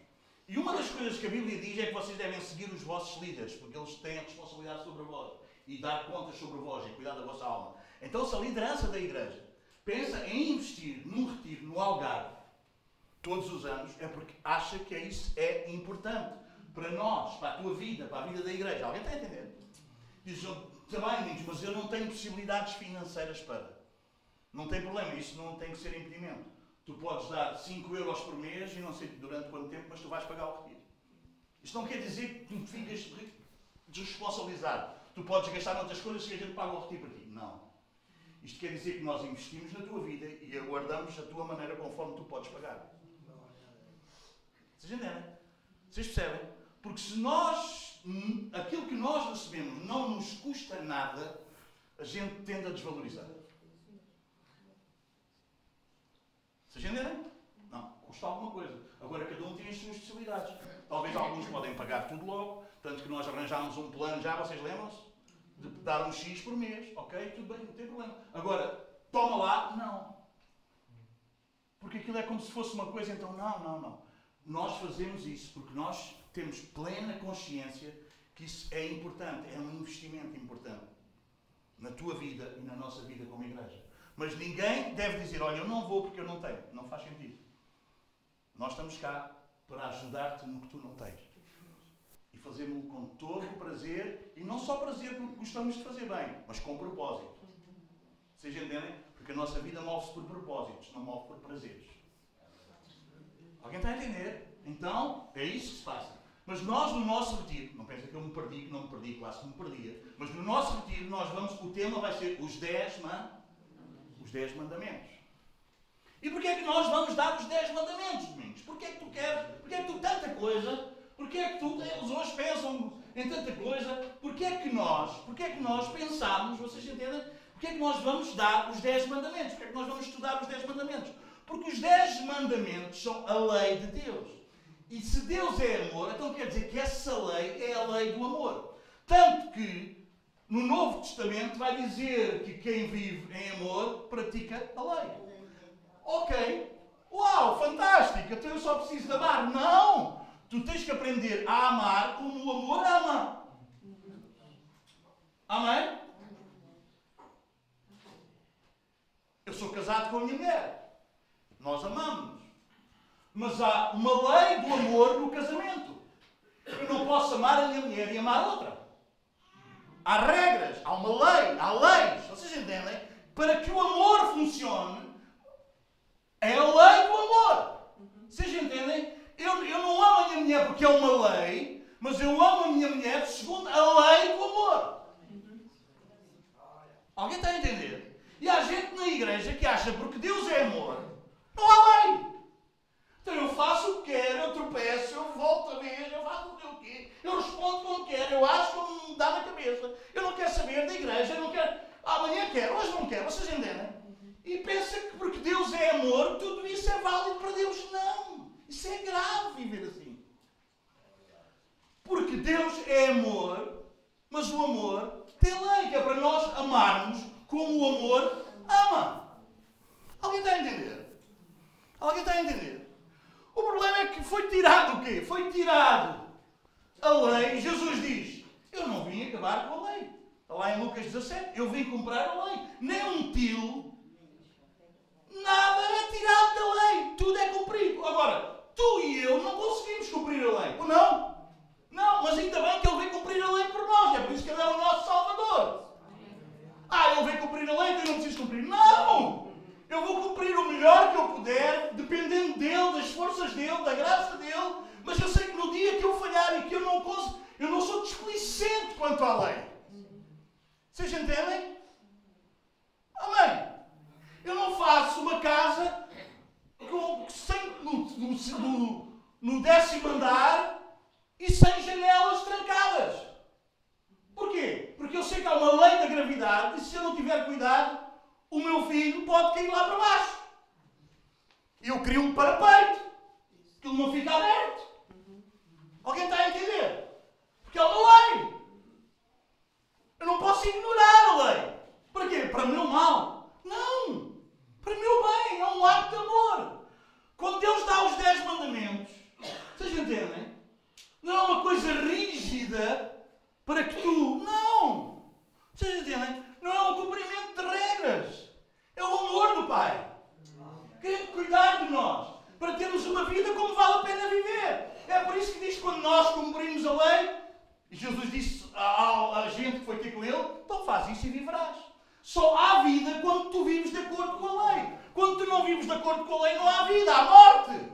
E uma das coisas que a Bíblia diz é que vocês devem seguir os vossos líderes, porque eles têm a responsabilidade sobre vós e dar contas sobre vós e cuidar da vossa alma. Então, se a liderança da igreja pensa em investir num retiro no Algarve todos os anos, é porque acha que isso é importante para nós, para a tua vida, para a vida da igreja. Alguém está a entender? Diz, também, mas eu não tenho possibilidades financeiras para. Não tem problema, isso não tem que ser impedimento. Tu podes dar 5 euros por mês e não sei durante quanto tempo, mas tu vais pagar o retiro. Isto não quer dizer que tu ficas desresponsabilizado. Tu podes gastar noutras coisas e a gente paga o retiro para ti. Não. Isto quer dizer que nós investimos na tua vida e aguardamos a tua maneira conforme tu podes pagar. Vocês entendem? Vocês percebem? Porque se nós, hum, aquilo que nós recebemos não nos custa nada, a gente tende a desvalorizar. Vocês entendem? Não, custa alguma coisa. Agora cada um tem as suas especialidades. Talvez alguns podem pagar tudo logo, tanto que nós arranjámos um plano já, vocês lembram-se? De dar um X por mês, ok? Tudo bem, não tem problema. Agora, toma lá, não. Porque aquilo é como se fosse uma coisa, então, não, não, não. Nós fazemos isso porque nós temos plena consciência que isso é importante, é um investimento importante na tua vida e na nossa vida como igreja. Mas ninguém deve dizer, olha, eu não vou porque eu não tenho. Não faz sentido. Nós estamos cá para ajudar-te no que tu não tens. Fazemos-lo com todo o prazer, e não só prazer porque gostamos de fazer bem, mas com propósito. Vocês entendem? Porque a nossa vida move-se por propósitos, não move por prazeres. Alguém está a entender? Então, é isso que se passa. Mas nós, no nosso retiro, não pensa que eu me perdi, que não me perdi, quase que me perdia, mas no nosso retiro, nós vamos, o tema vai ser os 10 man, os dez mandamentos. E porquê é que nós vamos dar os 10 mandamentos, Domingos? Porquê é que tu queres? Porquê é que tu tanta coisa? Porquê é que tu, eles hoje pensam em tanta coisa? Porquê é que nós, porquê é que nós pensamos, vocês entendem? Porquê é que nós vamos dar os 10 mandamentos? Porquê é que nós vamos estudar os 10 mandamentos? Porque os 10 mandamentos são a lei de Deus. E se Deus é amor, então quer dizer que essa lei é a lei do amor. Tanto que no Novo Testamento vai dizer que quem vive em amor pratica a lei. Ok. Uau, fantástico. Então eu só preciso de amar. Não! Tu tens que aprender a amar como o amor ama. Amém? Eu sou casado com a minha mulher. Nós amamos. Mas há uma lei do amor no casamento. Eu não posso amar a minha mulher e amar outra. Há regras, há uma lei, há leis. Vocês entendem? Para que o amor funcione, é a lei do amor. Vocês entendem? Eu, eu não amo a minha mulher porque é uma lei, mas eu amo a minha mulher segundo a lei do amor. Alguém está a entender? E há gente na igreja que acha porque Deus é amor, não há lei. Então eu faço o que quero, eu tropeço, eu volto a vez, eu faço o que eu quero, eu respondo como quero, eu acho como me dá na cabeça. Eu não quero saber da igreja, eu não quero. Amanhã quero, hoje não quero, vocês entendem? E pensa que porque Deus é amor, tudo isso é válido para Deus. Não! Isso é grave viver assim. Porque Deus é amor, mas o amor tem lei, que é para nós amarmos como o amor ama. Alguém está a entender? Alguém está a entender? O problema é que foi tirado o quê? Foi tirado a lei. Jesus diz: Eu não vim acabar com a lei. Está lá em Lucas 17. Eu vim cumprir a lei. Nem um tilo Nada é tirado da lei. Tudo é cumprido. Agora, tu e eu não conseguimos cumprir a lei. Ou não? Não, mas ainda bem que Ele vem cumprir a lei por nós. É por isso que Ele é o nosso Salvador. Ah, Ele vem cumprir a lei, então eu não preciso cumprir. Não! Eu vou cumprir o melhor que eu puder, dependendo dele, das forças dele, da graça dele. Mas eu sei que no dia que eu falhar e que eu não consigo, eu não sou displicente quanto à lei. Vocês entendem? Amém? Eu não faço uma casa com, sem, no, no, no décimo andar e sem janelas trancadas. Porquê? Porque eu sei que há uma lei da gravidade e se eu não tiver cuidado, o meu filho pode cair lá para baixo. Eu crio um parapeito. Aquilo não fica aberto. Alguém está a entender? Porque é uma lei. Eu não posso ignorar a lei. Para quê? Para meu mal. Não! Para meu bem, é um ato de amor. Quando Deus dá os dez mandamentos, vocês entendem? Não é uma coisa rígida para que tu. Não! Vocês entendem? Não é um cumprimento de regras. É o amor do Pai. Querendo cuidar de nós. Para termos uma vida como vale a pena viver. É por isso que diz que quando nós cumprimos a lei, Jesus disse à gente que foi ter com ele, então faz isso e viverás. Só há vida quando tu vives de acordo com a lei. Quando não vives de acordo com a lei, não há vida, há morte.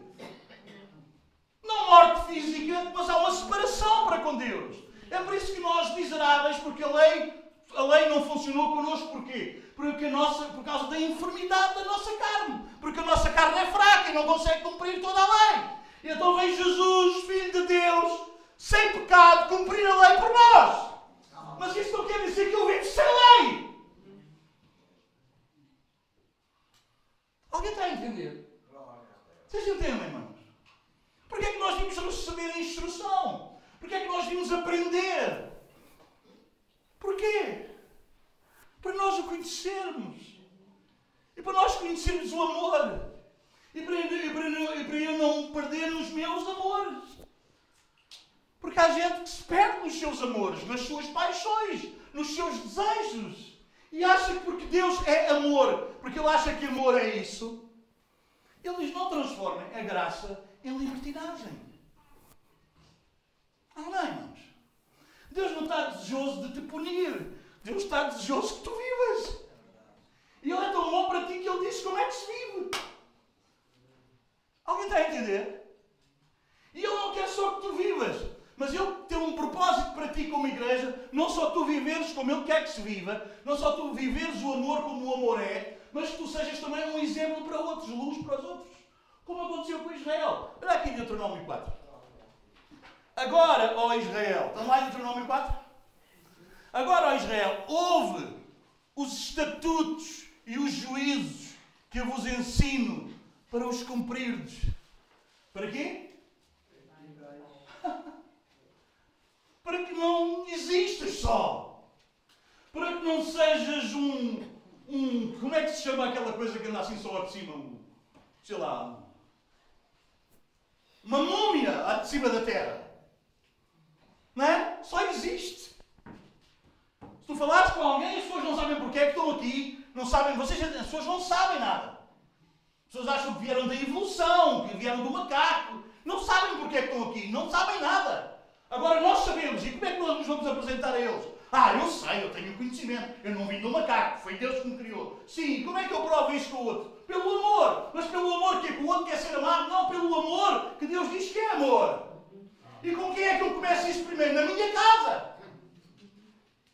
Não morte física, mas há uma separação para com Deus. É por isso que nós, miseráveis, porque a lei, a lei não funcionou connosco, porquê? Porque a nossa, por causa da enfermidade da nossa carne. Porque a nossa carne é fraca e não consegue cumprir toda a lei. E então vem Jesus, Filho de Deus, sem pecado, cumprir a lei por nós. Mas isso não quer dizer que eu vivo sem lei. Alguém está a entender? Vocês entendem, irmãos? Porquê é que nós vimos receber a instrução? Porquê é que nós vimos aprender? Porquê? Para nós o conhecermos. E para nós conhecermos o amor. E para, e para, e para eu não perder os meus amores. Porque há gente que se perde nos seus amores, nas suas paixões, nos seus desejos. E acha que porque Deus é amor, porque ele acha que amor é isso, ele diz: não transformem a graça em libertinagem. É, irmãos? Deus não está desejoso de te punir. Deus está desejoso que tu vivas. E Ele é tão bom para ti que Ele diz como é que se vive. Alguém está a entender? E Ele não quer só que tu vivas. Mas Ele tem um propósito para ti como igreja, não só tu viveres como Ele quer que se viva, não só tu viveres o amor como o amor é, mas que tu sejas também um exemplo para outros, luz para os outros. Como aconteceu com Israel. Olha aqui Deuteronômio 4. Agora, ó Israel, estão lá em Deuteronômio 4? Agora, ó Israel, ouve os estatutos e os juízos que eu vos ensino para os cumprirdes. Para quê? Para que não existas só. Para que não sejas um, um. Como é que se chama aquela coisa que anda assim só lá de cima? Um, sei lá. Uma múmia lá de cima da terra. Não é? Só existe. Se tu falares com alguém, as pessoas não sabem porque é que estão aqui, não sabem, vocês, as pessoas não sabem nada. As pessoas acham que vieram da evolução, que vieram do macaco. Não sabem porque é que estão aqui, não sabem nada. Agora nós sabemos, e como é que nós nos vamos apresentar a eles? Ah, eu sei, eu tenho conhecimento, eu não vim do macaco, foi Deus que me criou. Sim, como é que eu provo isto com o outro? Pelo amor, mas pelo amor que é que o outro quer ser amado, não pelo amor que Deus diz que é amor. E com quem é que eu começo isso primeiro? Na minha casa.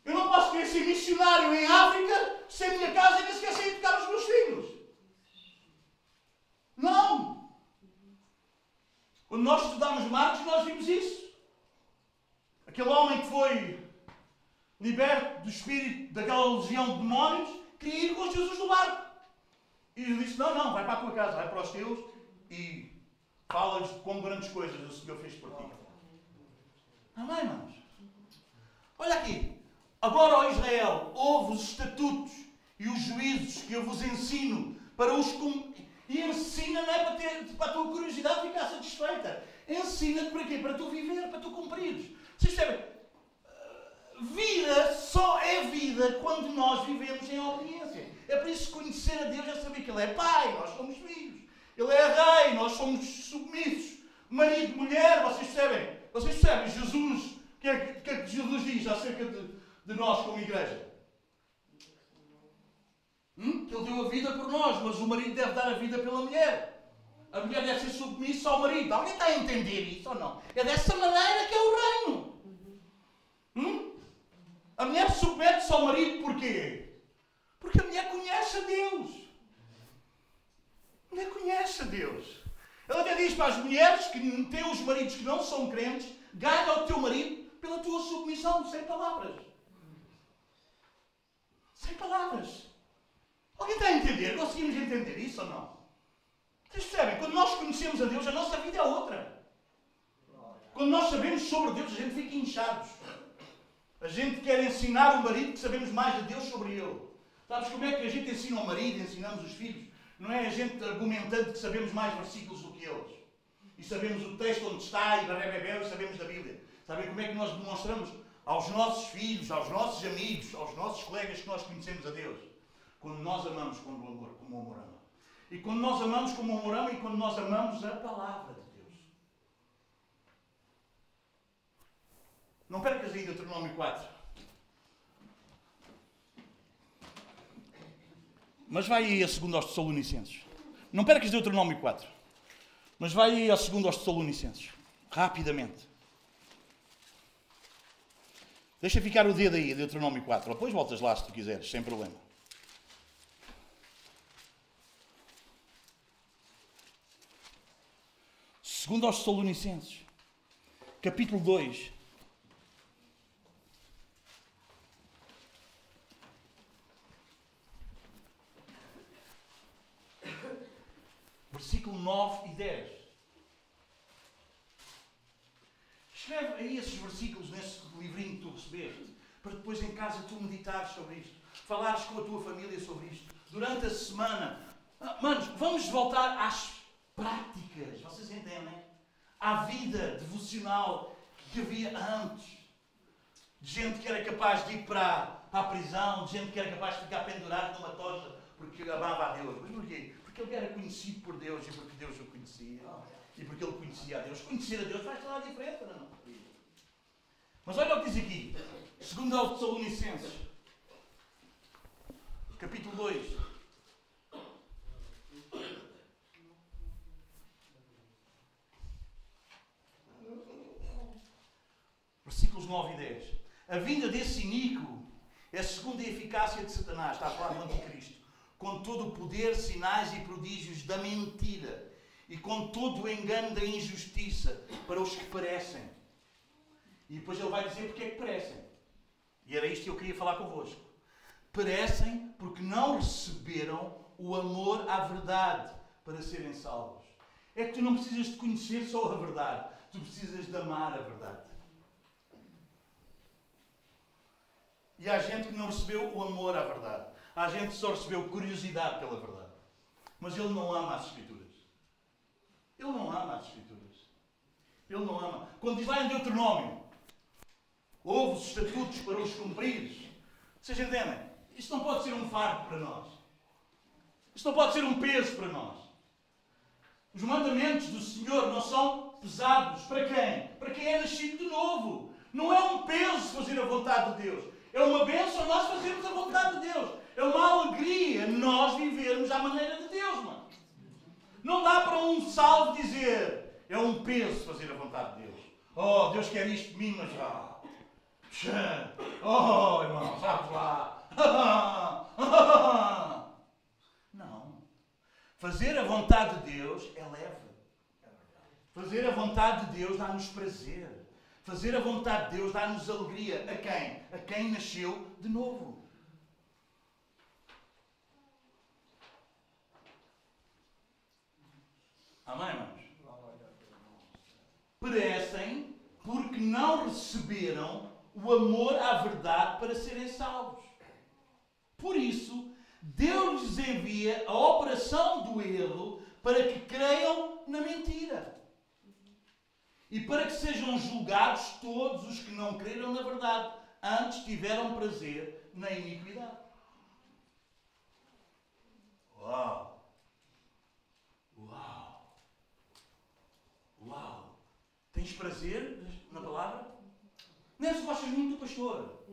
Eu não posso querer ser missionário em África sem a minha casa e nem sequer sem educar os meus filhos. Não! Quando nós estudamos Marcos, nós vimos isso. Aquele homem que foi liberto do espírito daquela legião de demónios, queria ir com Jesus no barco. E ele disse: Não, não, vai para a tua casa, vai para os teus e falas com grandes coisas o Senhor fez por ti. Amém, irmãos? Olha aqui. Agora, ó Israel, ouve os estatutos e os juízos que eu vos ensino para os. Com... E ensina não é para, ter, para a tua curiosidade ficar satisfeita. Ensina-te para quê? Para tu viver, para tu cumprires. Vocês percebem? Vida só é vida quando nós vivemos em obediência. É por isso que conhecer a Deus é saber que Ele é Pai, nós somos filhos. Ele é Rei, nós somos submissos. Marido, mulher, vocês percebem? Vocês percebem? Jesus, o que, é, que, é que Jesus diz acerca de, de nós como igreja? Hum? Que Ele deu a vida por nós, mas o marido deve dar a vida pela mulher. A mulher deve ser submissa ao marido. Alguém está a entender isso ou não? É dessa maneira que é o reino. Hum? A mulher submete-se ao marido porquê? Porque a mulher conhece a Deus. A mulher conhece a Deus. Ela até diz para as mulheres que têm os maridos que não são crentes, ganha o teu marido pela tua submissão, sem palavras. Sem palavras. Alguém está a entender? Conseguimos entender isso ou não? Vocês percebem? Quando nós conhecemos a Deus, a nossa vida é outra. Quando nós sabemos sobre Deus, a gente fica inchados. A gente quer ensinar o marido que sabemos mais de Deus sobre ele. Sabes como é que a gente ensina o marido, ensinamos os filhos? Não é a gente argumentando que sabemos mais versículos do que eles. E sabemos o texto onde está e bebê e sabemos da Bíblia. Sabem como é que nós demonstramos aos nossos filhos, aos nossos amigos, aos nossos colegas que nós conhecemos a Deus? Quando nós amamos como o amor, como o amor ama. E quando nós amamos como o amor ama e quando nós amamos a palavra de Deus. Não percas aí Deuteronômio 4. Mas vai aí a segundo aos Tessalonicenses. Não percas Deuteronômio 4. Mas vai aí a segundo aos Tessalonicenses. Rapidamente. Deixa ficar o dedo aí, Deuteronômio 4. Depois voltas lá se tu quiseres, sem problema. Segundo aos Tessalonicenses, capítulo 2. Versículo 9 e 10. Escreve aí esses versículos nesse livrinho que tu recebeste, para depois em casa tu meditares sobre isto, falares com a tua família sobre isto. Durante a semana, ah, manos, vamos voltar às práticas, vocês entendem? À vida devocional que havia antes. De gente que era capaz de ir para, a prisão, de gente que era capaz de ficar pendurado numa tocha porque amava a Deus. Mas porquê? Porque ele era conhecido por Deus e porque Deus o conhecia. E porque ele conhecia a Deus. Conhecer a Deus faz toda a diferença, não? É? Mas olha o que diz aqui. Segundo aos Tessalonicenses. Capítulo 2. versículos 9 e 10. A vinda desse iníquo é segundo a eficácia de Satanás, está a falar do anticristo, com todo o poder, sinais e prodígios da mentira e com todo o engano da injustiça para os que parecem. E depois ele vai dizer porque é que parecem. E era isto que eu queria falar convosco. Parecem porque não receberam o amor à verdade para serem salvos. É que tu não precisas de conhecer só a verdade, tu precisas de amar a verdade. E há gente que não recebeu o amor à verdade. Há gente só recebeu curiosidade pela verdade. Mas ele não ama as Escrituras. Ele não ama as Escrituras. Ele não ama. Quando diz lá em Deuteronômio, houve os estatutos para os cumprir. Vocês entendem? Isto não pode ser um fardo para nós. Isto não pode ser um peso para nós. Os mandamentos do Senhor não são pesados. Para quem? Para quem é nascido de novo. Não é um peso fazer a vontade de Deus. É uma bênção nós fazermos a vontade de Deus. É uma alegria nós vivermos à maneira de Deus, mano. Não dá para um salvo dizer, é um peso fazer a vontade de Deus. Oh, Deus quer isto de mim, mas já. Oh, irmão, sabes lá. Não. Fazer a vontade de Deus é leve. Fazer a vontade de Deus dá-nos prazer. Fazer a vontade de Deus dá-nos alegria. A quem? A quem nasceu de novo. Amém, irmãos? Perecem porque não receberam o amor à verdade para serem salvos. Por isso, Deus lhes envia a operação do erro para que creiam na mentira e para que sejam julgados todos os que não creram na verdade, antes tiveram prazer na iniquidade. Uau! Uau! Tens prazer na palavra? Não é se gostas muito do pastor.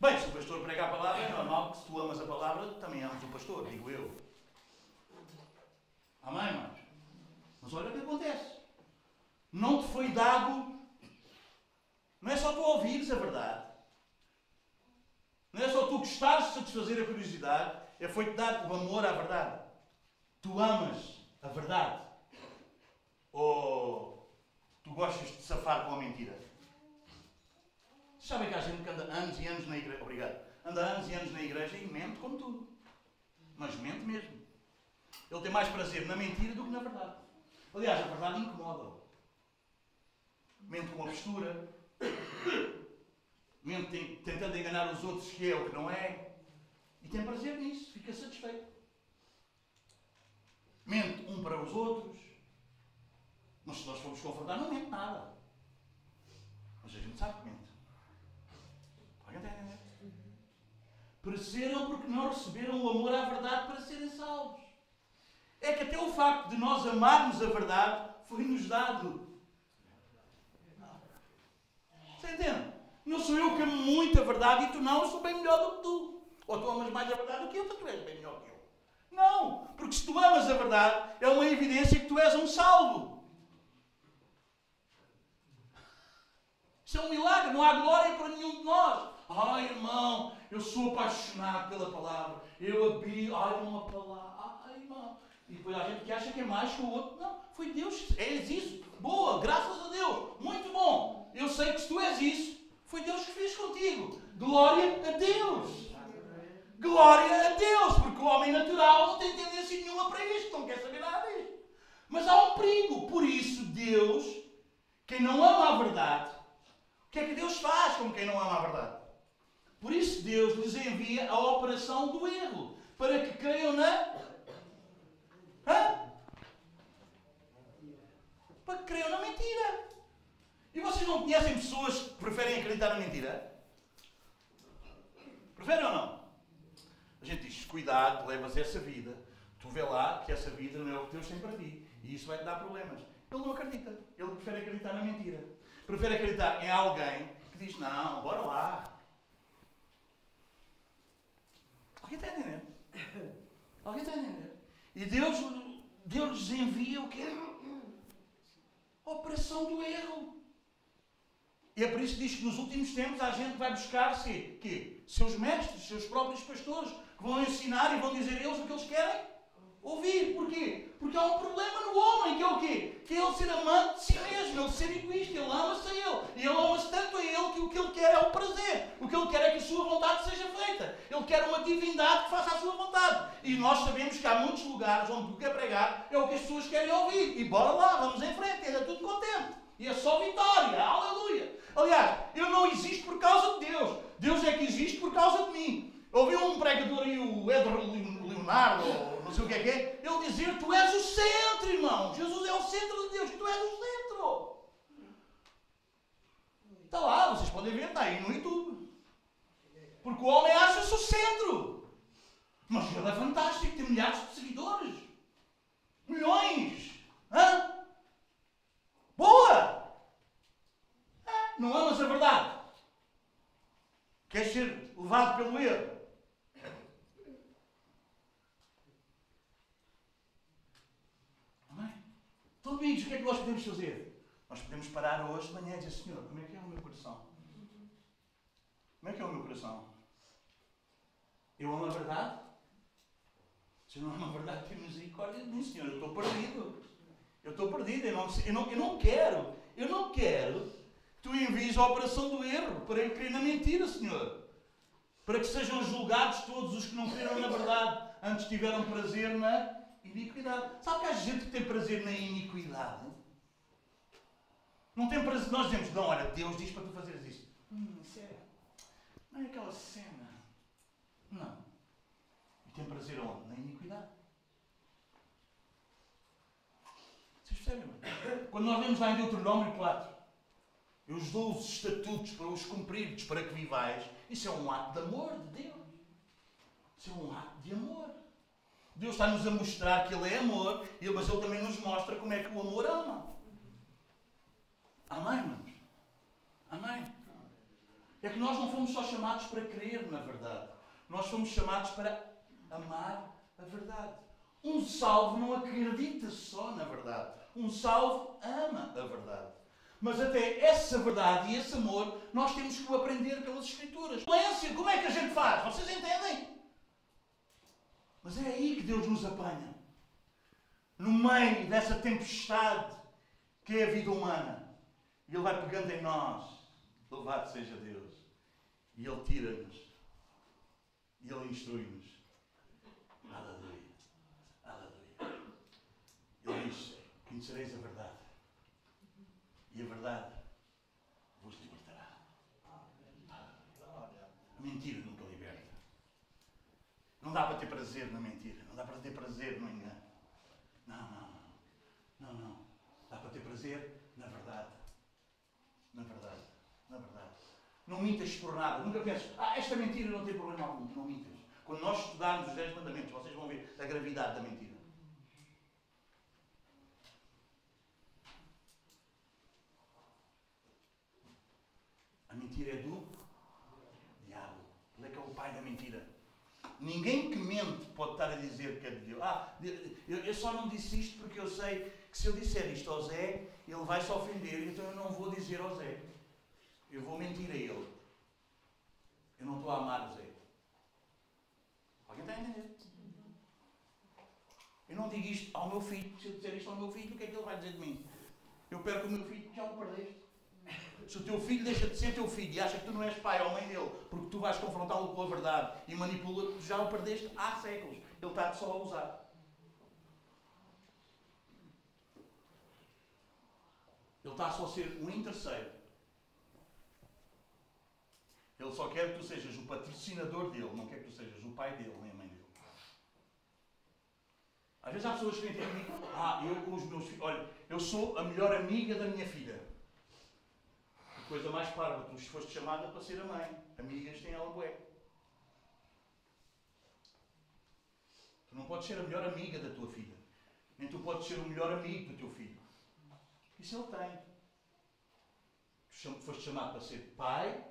Bem, se o pastor prega a palavra, é normal que se tu amas a palavra, também amas o pastor, digo eu. Amém, irmãos? Mas olha o que acontece. Não te foi dado. Não é só tu ouvires a verdade. Não é só tu gostares de satisfazer a curiosidade. É foi-te dado o amor à verdade. Tu amas a verdade. Ou tu gostas de safar com a mentira. Sabem que há gente que anda anos e anos na igreja. Obrigado. Anda anos e anos na igreja e mente como tudo. Mas mente mesmo. Ele tem mais prazer na mentira do que na verdade. Aliás, a verdade incomoda-o. Mente com a postura, mente tentando enganar os outros que é o que não é, e tem prazer nisso, fica satisfeito. Mente um para os outros, mas se nós formos confrontar, não mente nada. Mas a gente sabe que mente. A entender? Porque não receberam o amor à verdade para serem salvos é que até o facto de nós amarmos a verdade foi-nos dado. Você entende? Não sou eu que amo muito a verdade e tu não, eu sou bem melhor do que tu. Ou tu amas mais a verdade do que eu, então tu és bem melhor que eu. Não, porque se tu amas a verdade, é uma evidência que tu és um salvo. Isso é um milagre, não há glória para nenhum de nós. Ai, irmão, eu sou apaixonado pela palavra. Eu abri, ai, uma palavra. Ai, irmão, E depois há gente que acha que é mais que o outro. Não, foi Deus. És isso. Boa, graças a Deus. Muito bom. Eu sei que se tu és isso, foi Deus que fez contigo. Glória a Deus. Glória a Deus, porque o homem natural não tem tendência nenhuma para isto, não quer saber nada disto. Mas há um perigo. Por isso, Deus, quem não ama a verdade, o que é que Deus faz com quem não ama a verdade? Por isso, Deus lhes envia a operação do erro, para que creiam na. Hã? Para que creiam na mentira. E vocês não conhecem pessoas que preferem acreditar na mentira? Preferem ou não? A gente diz: cuidado, levas essa vida. Tu vê lá que essa vida não é o que Deus tem para ti. E isso vai te dar problemas. Ele não acredita. Ele prefere acreditar na mentira. Prefere acreditar em alguém que diz: não, bora lá. Alguém está a entender? Alguém está a entender? E Deus, Deus envia o quê? A operação do erro. E é por isso que diz que nos últimos tempos a gente vai buscar-se que seus mestres, seus próprios pastores, que vão ensinar e vão dizer eles o que eles querem ouvir. Porquê? Porque há um problema no homem, que é o quê? Que é ele ser amante de si mesmo, ele ser egoísta, ele ama-se a ele. E ele ama-se tanto a ele que o que ele quer é o prazer. O que ele quer é que a sua vontade seja feita. Ele quer uma divindade que faça a sua vontade. E nós sabemos que há muitos lugares onde o que é pregar é o que as pessoas querem ouvir. E bora lá, vamos em frente, ainda tudo contente. E é só vitória, aleluia. Aliás, eu não existo por causa de Deus. Deus é que existe por causa de mim. Ouvi um pregador aí, o Edward Leonardo, não o que é que é, ele dizer: Tu és o centro, irmão. Jesus é o centro de Deus, tu és o centro. Está lá, vocês podem ver, está aí no YouTube. Porque o homem acha-se o centro. Mas ele é fantástico, tem milhares de seguidores. Milhões. Hã? Boa! Não amas a verdade? Queres ser levado pelo erro? Amém? Amigos, o que é que nós podemos fazer? Nós podemos parar hoje de manhã e dizer, Senhor, como é que é o meu coração? Como é que é o meu coração? Eu amo a verdade? Se não amo a verdade, tem misericórdia de mim, Senhor. Eu estou perdido. Eu estou perdido. Eu não, eu, não, eu não quero. Eu não quero que tu envies a operação do erro para eu crer na mentira, Senhor. Para que sejam julgados todos os que não creram na verdade, antes tiveram prazer na iniquidade. Sabe que há gente que tem prazer na iniquidade? Não tem prazer. Nós dizemos, não, olha, Deus diz para tu fazeres isto. Hum, isso é. Não é aquela cena. Não. E tem prazer onde? Na iniquidade. Vocês percebem? Quando nós lemos lá em Deuteronômio 4, eu os dou os estatutos para os cumprirdes, para que vivais, isso é um ato de amor de Deus. Isso é um ato de amor. Deus está-nos a mostrar que Ele é amor, mas Ele também nos mostra como é que o amor ama. Amém, irmãos? Amém? É que nós não fomos só chamados para crer na verdade. Nós fomos chamados para amar a verdade. Um salvo não acredita só na verdade. Um salvo ama a verdade. Mas até essa verdade e esse amor nós temos que o aprender pelas Escrituras. Como é que a gente faz? Vocês entendem? Mas é aí que Deus nos apanha. No meio dessa tempestade que é a vida humana. E Ele vai pegando em nós. Louvado seja Deus. E Ele tira-nos. E Ele instrui-nos. Aleluia. Aleluia. Ele diz: Conhecereis a verdade. E a verdade vos libertará. A mentira. Não dá para ter prazer na mentira. Não dá para ter prazer no engano. Não, não, não. Não, não. Dá para ter prazer na verdade. Na verdade. Na verdade. Não mintas por nada. Nunca penses, ah, esta mentira não tem problema algum. Não mintas. Quando nós estudarmos os 10 mandamentos, vocês vão ver a gravidade da mentira. A mentira é do diabo. Ele é que é o pai da mentira. Ninguém que mente pode estar a dizer que é de Deus. Ah, eu, só não disse isto porque eu sei que se eu disser isto ao Zé, ele vai se ofender, então eu não vou dizer ao Zé. Eu vou mentir a ele. Eu não estou a amar o Zé. Alguém está a entender? Eu não digo isto ao meu filho, se eu disser isto ao meu filho, o que é que ele vai dizer de mim? Eu perco o meu filho, já o perdeste. Se o teu filho deixa de ser teu filho e acha que tu não és pai ou mãe dele, porque tu vais confrontá-lo com a verdade e manipula, tu já o perdeste há séculos. Ele está-te só a usar. Ele está só a ser um interesseiro. Ele só quer que tu sejas o patrocinador dele, não quer que tu sejas o pai dele nem a mãe dele. Às vezes há pessoas que comigo, ah, eu com os meus filhos, olha, eu sou a melhor amiga da minha filha. Coisa mais parva, tu foste chamada para ser a mãe. Amigas têm ela bué. Tu não podes ser a melhor amiga da tua filha. Nem tu podes ser o melhor amigo do teu filho. Isso ele tem. Tu foste chamado para ser pai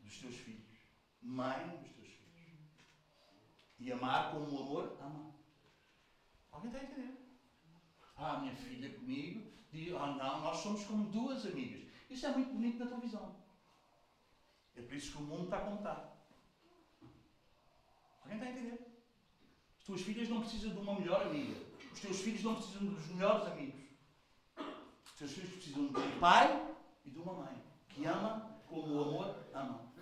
dos teus filhos, mãe dos teus filhos. E amar como o amor ama. Alguém está a entender? Ah, minha filha comigo diz, ah não, nós somos como duas amigas. Isso é muito bonito na televisão. É por isso que o mundo está como está. Alguém está a entender? As tuas filhas não precisam de uma melhor amiga. Os teus filhos não precisam dos melhores amigos. Os teus filhos precisam de um pai e de uma mãe que ama como o amor ama.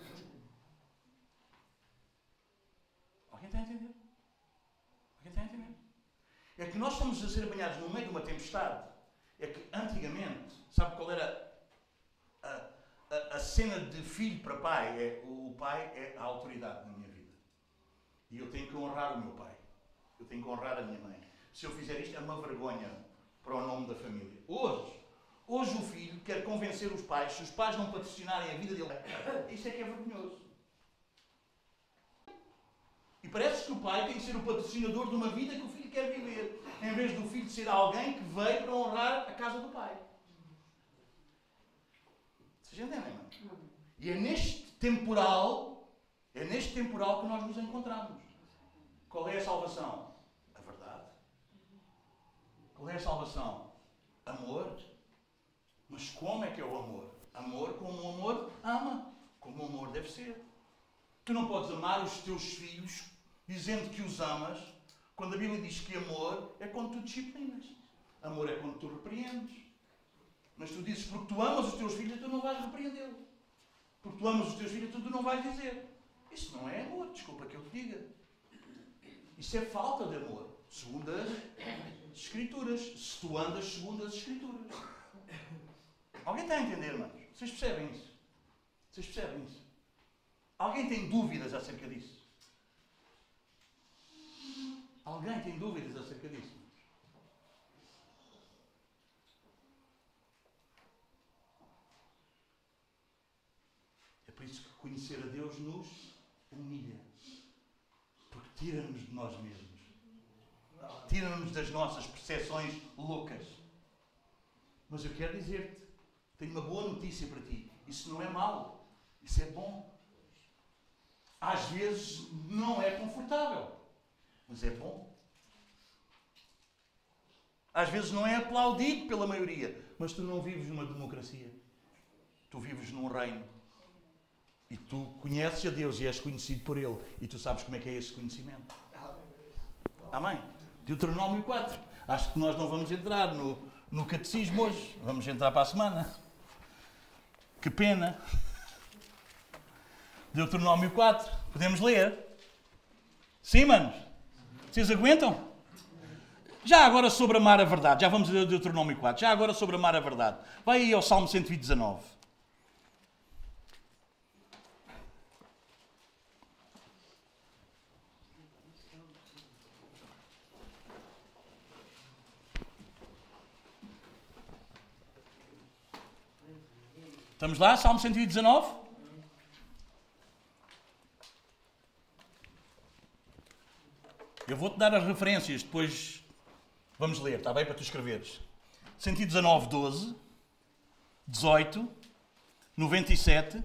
Alguém está a entender? Alguém está a entender? É que nós estamos a ser apanhados no meio de uma tempestade. É que antigamente, sabe qual era a, a, a cena de filho para pai? É, o pai é a autoridade na minha vida. E eu tenho que honrar o meu pai. Eu tenho que honrar a minha mãe. Se eu fizer isto, é uma vergonha para o nome da família. Hoje, hoje o filho quer convencer os pais, se os pais não patrocinarem a vida dele, isso é que é vergonhoso. E parece que o pai tem que ser o patrocinador de uma vida que o filho quer viver, em vez do filho ser alguém que veio para honrar a casa do pai. Não? E é neste temporal, é neste temporal que nós nos encontramos. Qual é a salvação? A verdade. Qual é a salvação? Amor. Mas como é que é o amor? Amor como o amor ama, como o amor deve ser. Tu não podes amar os teus filhos dizendo que os amas, quando a Bíblia diz que amor é quando tu disciplinas. Amor é quando tu repreendes. Mas tu dizes, porque tu amas os teus filhos, tu não vais repreendê-los. Porque tu amas os teus filhos, tu não vais dizer. Isso não é amor, desculpa que eu te diga. Isso é falta de amor, segundo as Escrituras. Se tu andas segundo as Escrituras. Alguém está a entender, irmãos? Vocês percebem isso? Vocês percebem isso? Alguém tem dúvidas acerca disso? Alguém tem dúvidas acerca disso? Por isso que conhecer a Deus nos humilha. Porque tira-nos de nós mesmos. Tira-nos das nossas percepções loucas. Mas eu quero dizer-te, tenho uma boa notícia para ti. Isso não é mau. Isso é bom. Às vezes não é confortável, mas é bom. Às vezes não é aplaudido pela maioria, mas tu não vives numa democracia. Tu vives num reino. E tu conheces a Deus e és conhecido por Ele. E tu sabes como é que é esse conhecimento. Amém? Deuteronômio 4. Acho que nós não vamos entrar no, no catecismo hoje. Vamos entrar para a semana. Que pena. Deuteronômio 4. Podemos ler? Sim, manos? Vocês aguentam? Já agora sobre amar a verdade. Já vamos ler Deuteronômio 4. Já agora sobre amar a verdade. Vai aí ao Salmo 119. Estamos lá? Salmo 119? Eu vou-te dar as referências, depois vamos ler, está bem? Para tu escreveres. 119, 12, 18, 97,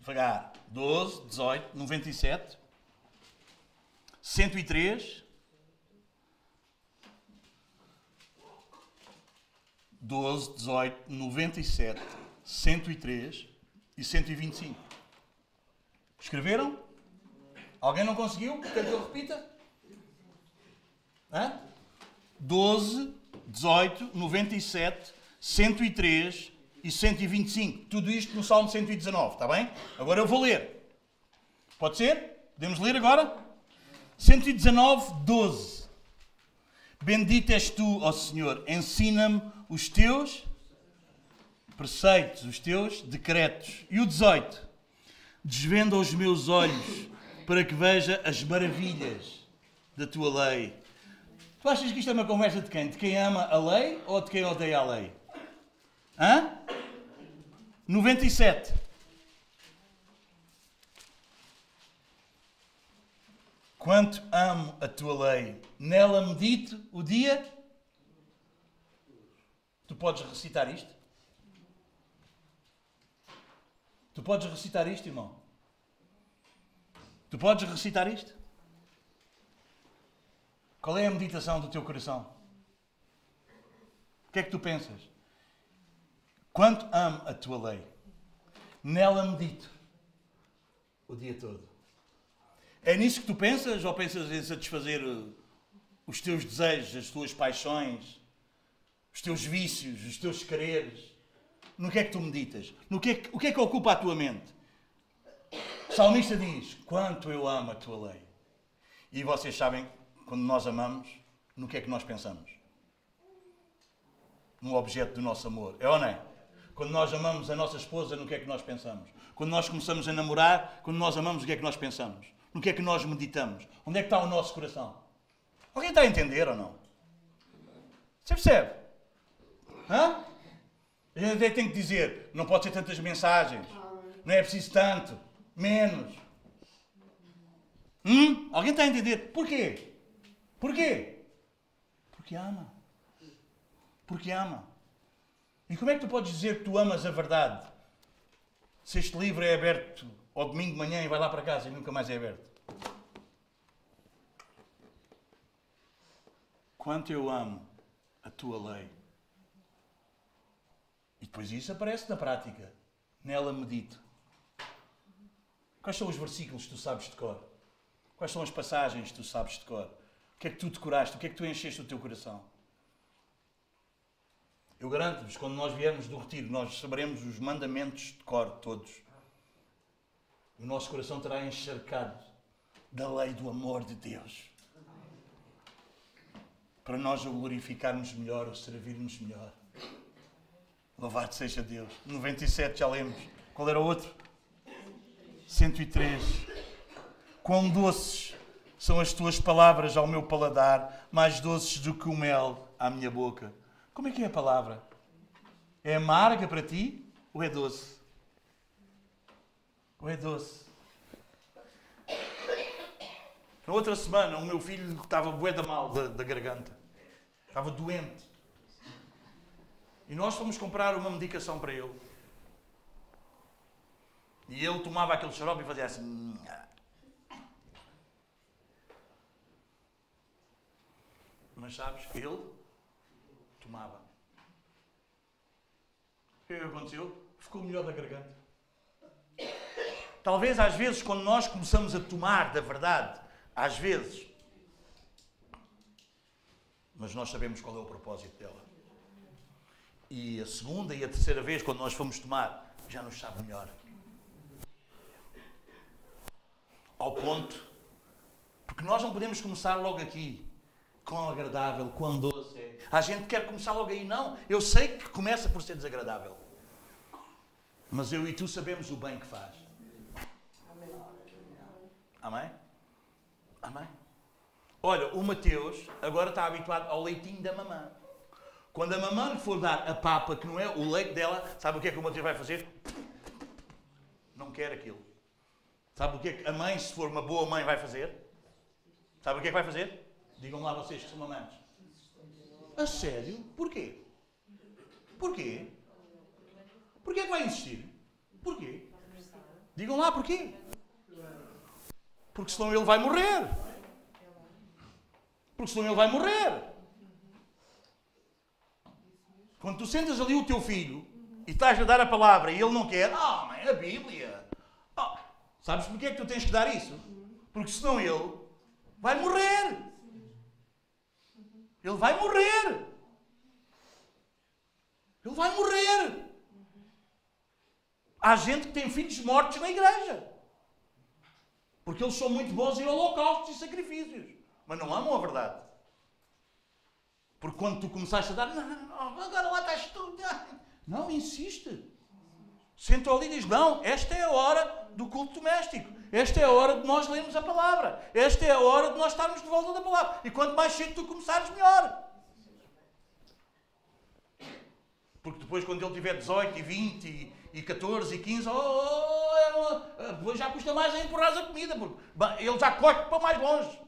devagar, 12, 18, 97, 103, 12, 18, 97, 103 e 125. Escreveram? Alguém não conseguiu? Quer que eu repita? Hã? 12, 18, 97, 103 e 125. Tudo isto no Salmo 119, está bem? Agora eu vou ler. Pode ser? Podemos ler agora? 119, 12. Bendito és tu, ó Senhor, ensina-me os teus preceitos, os teus decretos. E o 18. Desvenda os meus olhos para que veja as maravilhas da tua lei. Tu achas que isto é uma conversa de quem? De quem ama a lei ou de quem odeia a lei? Hã? 97. Quanto amo a tua lei, nela medito o dia. Tu podes recitar isto? Tu podes recitar isto, irmão? Tu podes recitar isto? Qual é a meditação do teu coração? O que é que tu pensas? Quanto amo a tua lei, nela medito o dia todo. É nisso que tu pensas ou pensas em satisfazer uh, os teus desejos, as tuas paixões, os teus vícios, os teus quereres? No que é que tu meditas? No que é que, o que é que ocupa a tua mente? O salmista diz: Quanto eu amo a tua lei. E vocês sabem, quando nós amamos, no que é que nós pensamos? No objeto do nosso amor. É ou não é? Quando nós amamos a nossa esposa, no que é que nós pensamos? Quando nós começamos a namorar, quando nós amamos, o que é que nós pensamos? No que é que nós meditamos? Onde é que está o nosso coração? Alguém está a entender ou não? Você percebe? Hã? A até tem que dizer, não pode ser tantas mensagens. Não é preciso tanto. Menos. Hum? Alguém está a entender? Porquê? Porquê? Porque ama. Porque ama. E como é que tu podes dizer que tu amas a verdade? Se este livro é aberto ao domingo de manhã e vai lá para casa e nunca mais é aberto. Quanto eu amo a tua lei. E depois isso aparece na prática. Nela medito. Quais são os versículos que tu sabes de cor? Quais são as passagens que tu sabes de cor? O que é que tu decoraste? O que é que tu encheste o teu coração? Eu garanto-vos, quando nós viermos do retiro, nós saberemos os mandamentos de cor todos. O nosso coração terá encharcado da lei do amor de Deus. Para nós o glorificarmos melhor, o servirmos melhor. Louvado seja Deus. 97 já lemos. Qual era o outro? 103. Quão doces são as tuas palavras ao meu paladar, mais doces do que o mel à minha boca. Como é que é a palavra? É amarga para ti ou é doce? Ou é doce? Na outra semana, o meu filho estava bué da mal da, da garganta. Estava doente. E nós fomos comprar uma medicação para ele. E ele tomava aquele xarope e fazia assim. Mas sabes, ele tomava. O que é que aconteceu? Ficou melhor da garganta. Talvez às vezes, quando nós começamos a tomar da verdade, às vezes, mas nós sabemos qual é o propósito dela. E a segunda e a terceira vez, quando nós fomos tomar, já nos sabe melhor. Ao ponto, porque nós não podemos começar logo aqui. Quão agradável, quão doce é. A gente quer começar logo aí. Não, eu sei que começa por ser desagradável. Mas eu e tu sabemos o bem que faz. Amém? Amém? Olha, o Mateus agora está habituado ao leitinho da mamã. Quando a mamã lhe for dar a papa, que não é o leite dela, sabe o que é que o Mateus vai fazer? Não quer aquilo. Sabe o que é que a mãe, se for uma boa mãe, vai fazer? Sabe o que é que vai fazer? Digam lá vocês que são mamães. A sério? Porquê? Porquê? Porquê é que vai insistir? Porquê? Digam lá porquê. Porque senão ele vai morrer. Porque senão ele vai morrer. Quando tu sentas ali o teu filho e estás a dar a palavra e ele não quer, ah, oh, mãe, a Bíblia. Oh, sabes porquê é que tu tens que dar isso? Porque senão ele vai morrer. Ele vai morrer. Ele vai morrer. Há gente que tem filhos mortos na igreja. Porque eles são muito bons em holocaustos e sacrifícios. Mas não amam a verdade. Porque quando tu começaste a dar, não, não, não, agora lá estás tu. Não, insiste. Senta ali e diz: Não, esta é a hora do culto doméstico. Esta é a hora de nós lermos a palavra. Esta é a hora de nós estarmos de volta da palavra. E quanto mais cedo tu começares, melhor. Porque depois, quando ele tiver 18 e 20 e, e 14 e 15, oh, oh, é uma, depois já custa mais a empurrar a comida, porque ele já corre para mais longe.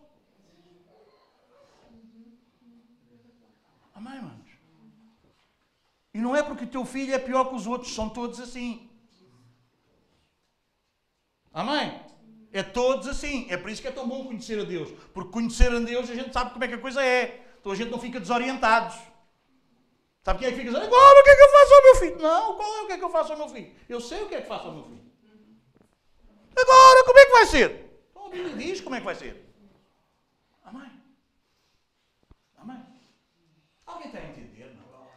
Amém, irmãos? E não é porque o teu filho é pior que os outros, são todos assim. Amém? É todos assim. É por isso que é tão bom conhecer a Deus. Porque conhecer a Deus a gente sabe como é que a coisa é. Então a gente não fica desorientados. Sabe quem é que fica dizendo, agora o que é que eu faço ao meu filho? Não, qual é o que é que eu faço ao meu filho? Eu sei o que é que faço ao meu filho. Agora, como é que vai ser? Então a Bíblia diz como é que vai ser. Amém? Amém? Alguém está a entender? Não?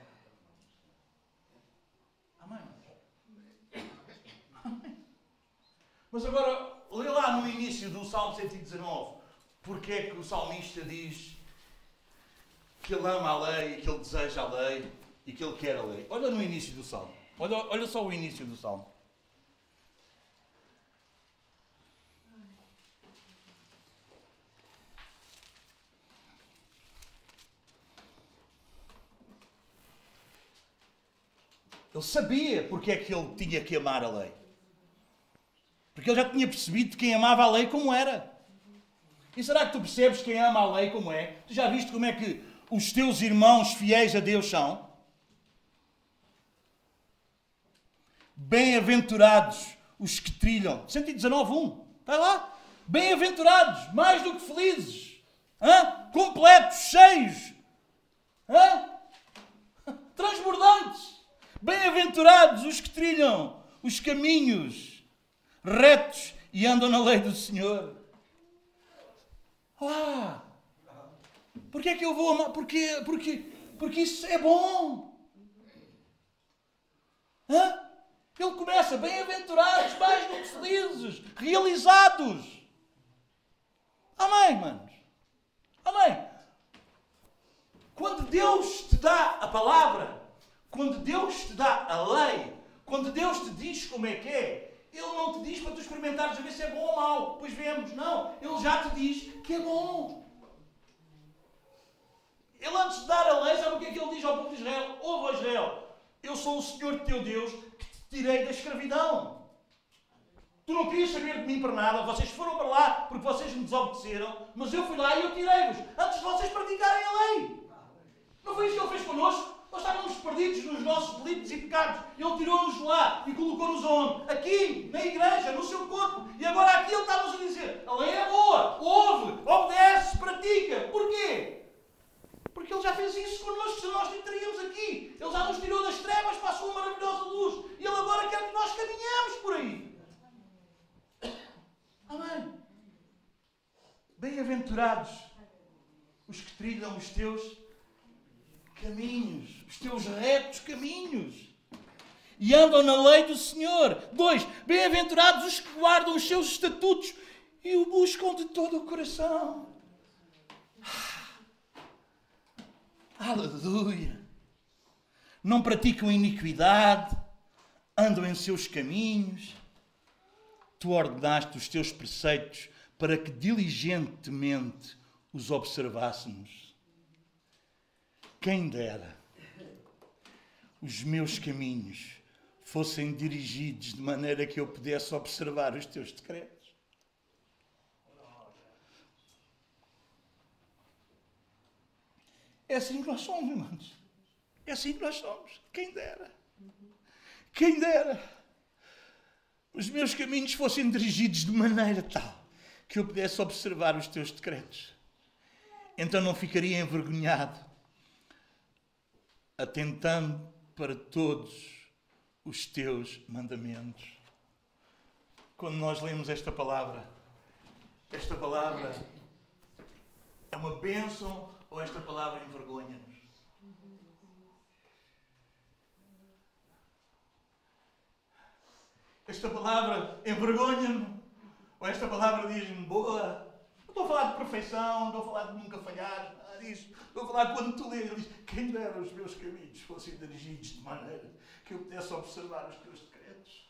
Amém? Amém? Mas agora, lê lá no início do Salmo 119, porque é que o salmista diz que ele ama a lei, que ele deseja a lei e que ele quer a lei. Olha no início do Salmo. Olha, olha só o início do Salmo. Ele sabia porque é que ele tinha que amar a lei. Porque ele já tinha percebido quem amava a lei como era. E será que tu percebes quem ama a lei como é? Tu já viste como é que os teus irmãos fiéis a Deus são? Bem-aventurados os que trilham. 119.1. Está lá? Bem-aventurados, mais do que felizes. Hã? Completos, cheios. Hã? Transbordantes. Bem-aventurados os que trilham os caminhos retos e andam na lei do Senhor. Ah! Porquê é que eu vou amar? Porque, porque, porque isso é bom. Hã? Ele começa bem-aventurados, mais do que felizes, realizados. Amém, manos? Amém. Quando Deus te dá a palavra, quando Deus te dá a lei, quando Deus te diz como é que é, Ele não te diz para tu experimentares a ver se é bom ou mau. Pois vemos, não. Ele já te diz que é bom. Ele antes de dar a lei, sabe o que é que ele diz ao povo de Israel? Ouve, Israel, eu sou o Senhor teu Deus que te tirei da escravidão. Tu não querias saber de mim para nada, vocês foram para lá porque vocês me desobedeceram, mas eu fui lá e eu tirei-vos, antes de vocês praticarem a lei. Não foi isso que ele fez connosco? Nós estávamos perdidos nos nossos delitos e pecados. Ele tirou-nos lá e colocou-nos onde? Aqui, na igreja, no seu corpo. E agora aqui ele está-nos a dizer: a lei é boa, ouve, obedece, pratica. Porquê? Porque Ele já fez isso connosco, se nós lhe teríamos aqui. Ele já nos tirou das trevas para a sua maravilhosa luz. E Ele agora quer que nós caminhemos por aí. Amém. Bem-aventurados os que trilham os teus caminhos, os teus retos caminhos. E andam na lei do Senhor. Dois, bem-aventurados os que guardam os seus estatutos e o buscam de todo o coração. Aleluia! Não praticam iniquidade, andam em seus caminhos. Tu ordenaste os teus preceitos para que diligentemente os observássemos. Quem dera os meus caminhos fossem dirigidos de maneira que eu pudesse observar os teus decretos. É assim que nós somos, irmãos. É assim que nós somos. Quem dera. Quem dera. Os meus caminhos fossem dirigidos de maneira tal que eu pudesse observar os teus decretos. Então não ficaria envergonhado, atentando para todos os teus mandamentos. Quando nós lemos esta palavra, esta palavra é uma bênção Ou esta palavra envergonha-nos? Esta palavra envergonha-me? Ou esta palavra diz-me boa? Não estou a falar de perfeição, não estou a falar de nunca falhar, a falar de quando tu lês, diz: Quem dera os meus caminhos fossem dirigidos de maneira que eu pudesse observar os teus decretos.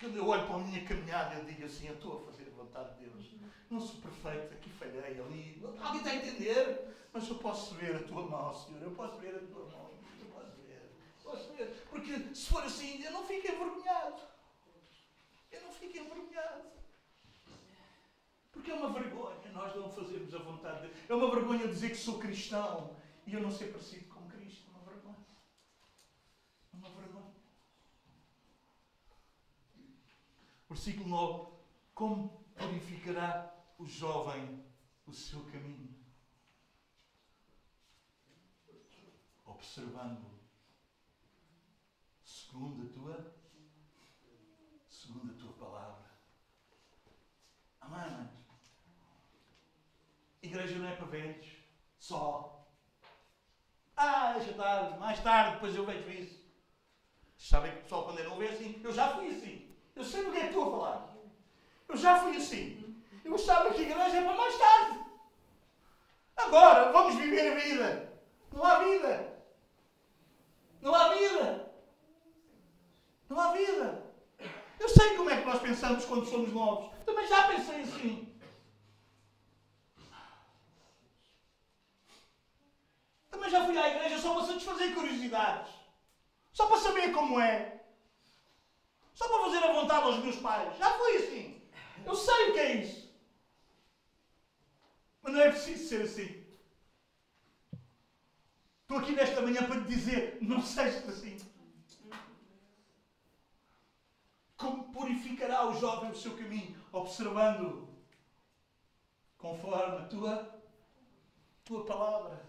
Quando eu olho para a minha caminhada, eu digo assim: Eu estou a fazer a vontade de Deus. Não sou perfeito, aqui falhei, ali. Alguém está a entender? Mas eu posso ver a tua mão, Senhor. Eu posso ver a tua mão. Eu posso ver. Posso ver. Porque se for assim, eu não fico envergonhado. Eu não fico envergonhado. Porque é uma vergonha nós não fazermos a vontade de Deus. É uma vergonha dizer que sou cristão e eu não ser parecido com Cristo. É uma vergonha. É uma vergonha. Versículo 9. Como purificará o jovem o seu caminho? Observando segundo a tua segundo a tua palavra. Amém, Igreja não é para velhos. Só. Ah, deixa tarde, mais tarde, depois eu vejo isso. Sabem que o pessoal quando eu não vê assim, eu já fui assim. Eu sei do que é que estou a falar. Eu já fui assim. Eu achava que a igreja é para mais tarde. Agora, vamos viver a vida. Não há vida. Não há vida. Não há vida. Eu sei como é que nós pensamos quando somos novos. Também já pensei assim. Também já fui à igreja só para satisfazer curiosidades. Só para saber como é. Só para fazer a vontade aos meus pais. Já fui assim. Eu sei o que é isso. Mas não é preciso ser assim. Estou aqui nesta manhã para te dizer: não sejas assim. Como purificará o jovem o seu caminho? Observando conforme a tua, tua palavra.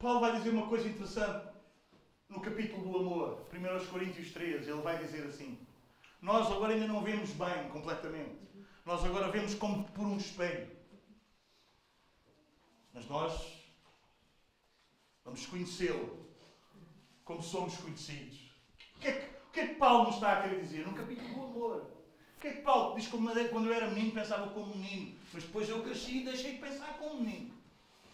Paulo vai dizer uma coisa interessante no capítulo do amor, 1 Coríntios 13. Ele vai dizer assim: Nós agora ainda não vemos bem completamente. Nós agora vemos como por um espelho. Mas nós vamos conhecê-lo como somos conhecidos. O que é que o que é que Paulo nos está a querer dizer? No capítulo do amor. O que é que Paulo diz que quando eu era menino pensava como menino, mas depois eu cresci e deixei de pensar como menino?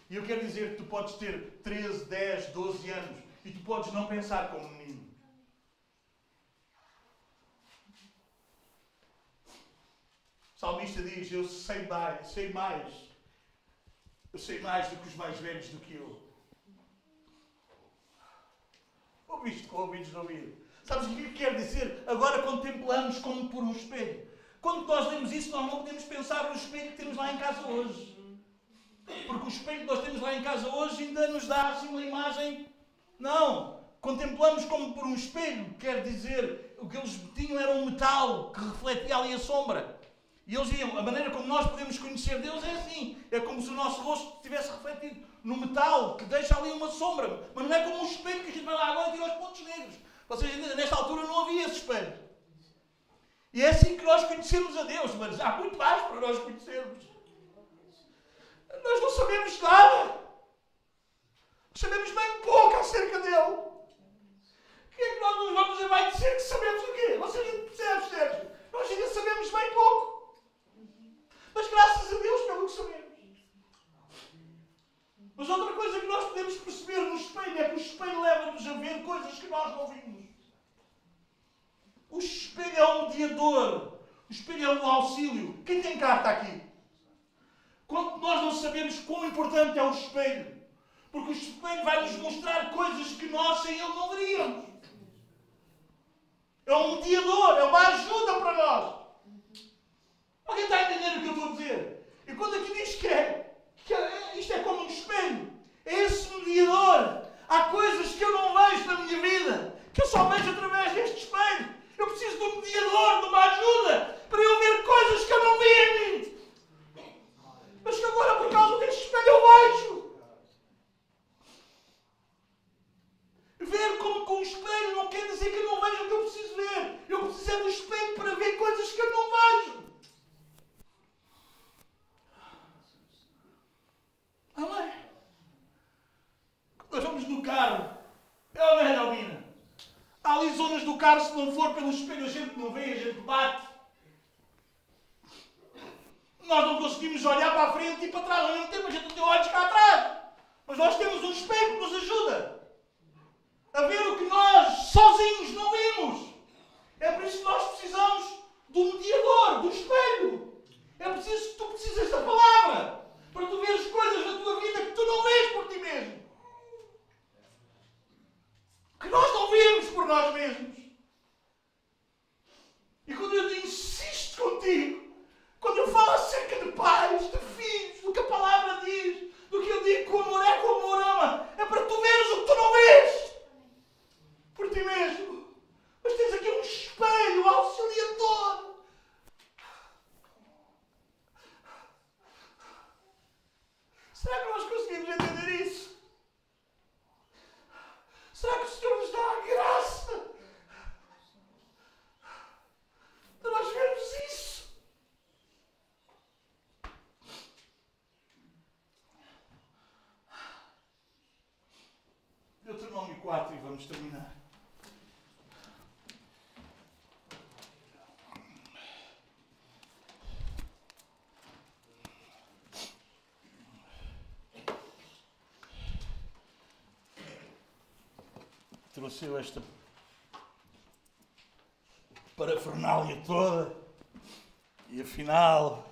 E eu quero dizer que tu podes ter 13, 10, 12 anos e tu podes não pensar como menino. O salmista diz: Eu sei mais, sei mais. Eu sei mais do que os mais velhos do que eu. Ouviste com ouvidos de ouvir. Sabes o que quer dizer? Agora contemplamos como por um espelho. Quando nós lemos isso, nós não podemos pensar no espelho que temos lá em casa hoje. Porque o espelho que nós temos lá em casa hoje ainda nos dá assim uma imagem. Não! Contemplamos como por um espelho, quer dizer, o que eles tinham era um metal que refletia ali a sombra. E eles diziam, a maneira como nós podemos conhecer Deus é assim. É como se o nosso rosto estivesse refletido no metal que deixa ali uma sombra. Mas não é como um espelho que a gente vai lá agora e tira os pontos negros. Vocês? Nesta altura não havia esse espelho. E é assim que nós conhecemos a Deus, mas há muito mais para nós conhecermos. Nós não sabemos nada. Sabemos bem pouco acerca dele. O que é que nós nos vamos a mais dizer que sabemos o quê? Vocês percebem, Sérgio? Nós ainda sabemos bem pouco. Mas graças a Deus pelo que sabemos. Mas outra coisa que nós podemos perceber no espelho é que o espelho leva-nos a ver coisas que nós não vimos. O espelho é um mediador. O espelho é um auxílio. Quem tem carta aqui? Quando nós não sabemos quão importante é o espelho. Porque o espelho vai nos mostrar coisas que nós sem ele não veríamos. É um mediador, é uma ajuda para nós. Alguém está a entender o que eu estou a dizer? E quando aqui diz que é que é, isto é como um espelho. É esse mediador. Há coisas que eu não vejo na minha vida, que eu só vejo através deste espelho. Eu preciso de um mediador, de uma ajuda, para eu ver coisas que eu não vi em mim. Mas que agora, por causa deste espelho, eu vejo. Ver como com um espelho não quer dizer que eu não vejo o que eu preciso ver. Eu preciso é do espelho para ver coisas que eu não vejo. Amém? Nós vamos no carro. É ou não Albina? Há ali zonas do carro, se não for pelo espelho, a gente não vê, a gente bate. Nós não conseguimos olhar para a frente e para trás ao mesmo tempo, a gente tem olhos cá atrás. Mas nós temos um espelho que nos ajuda a ver o que nós sozinhos não vimos. É por isso que nós precisamos do mediador, do espelho. É preciso que tu precisas da palavra para tu veres coisas na tua vida que tu não vês por ti mesmo. Que nós não vemos por nós mesmos. E quando eu te insisto contigo, quando eu falo acerca de pais, de filhos, do que a palavra diz, do que eu digo que o amor é como o amor ama, é para tu veres o que tu não vês por ti mesmo. Mas tens aqui um espelho auxiliador. Será que nós conseguimos entender isso? Será que o Senhor nos dá a graça de nós vermos isso? Deuteronômio 4 e vamos terminar. trouxe esta parafernália toda e afinal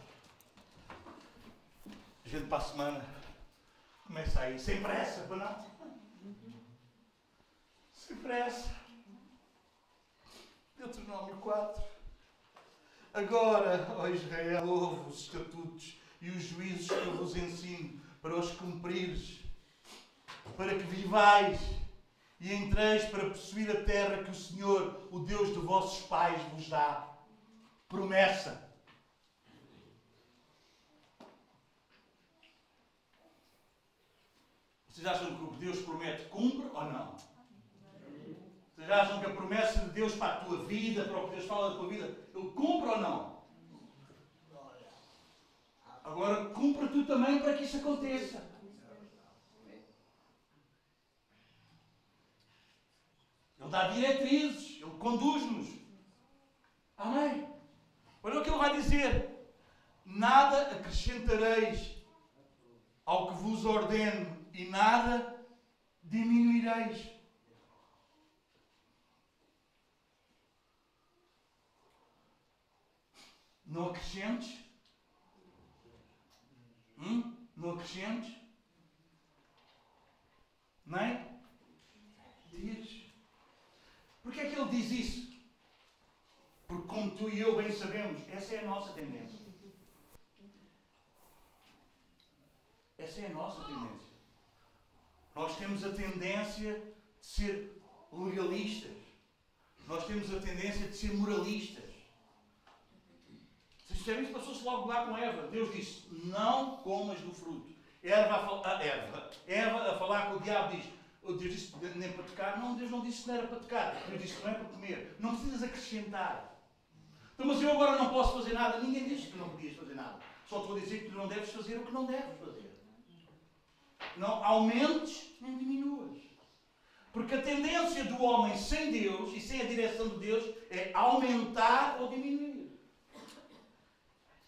a gente para a semana começa aí sem pressa, para não? Sem pressa. Deuteronômio 4. Agora, ó Israel, ouve os estatutos e os juízos que eu vos ensino para os cumprires, para que vivais e entreis para possuir a terra que o Senhor, o Deus de vossos pais, vos dá. Promessa. Vocês acham que o que Deus promete cumpre ou não? Vocês acham que a promessa de Deus para a tua vida, para o que Deus fala da tua vida, Ele cumpre ou não? Agora, cumpre tu também para que isso aconteça. Ele dá diretrizes, Ele conduz-nos. Amém? Olha o que Ele vai dizer. Nada acrescentareis ao que vos ordeno e nada diminuireis. Não acrescentes? Hum? Não acrescentes? Nem? Tires. Porquê é que ele diz isso? Porque, como tu e eu bem sabemos, essa é a nossa tendência. Essa é a nossa tendência. Nós temos a tendência de ser legalistas. Nós temos a tendência de ser moralistas. Isso passou-se logo lá com Eva. Deus disse: Não comas do fruto. Eva a, falar, Eva, Eva a falar com o diabo diz: Deus disse nem para tocar. Não, Deus não disse que não era para tocar. Deus disse que não é para comer. Não precisas acrescentar. Então, mas eu agora não posso fazer nada. Ninguém disse que não podias fazer nada. Só te vou dizer que tu não deves fazer o que não deves fazer. Não aumentes nem diminuas. Porque a tendência do homem sem Deus e sem a direção de Deus é aumentar ou diminuir.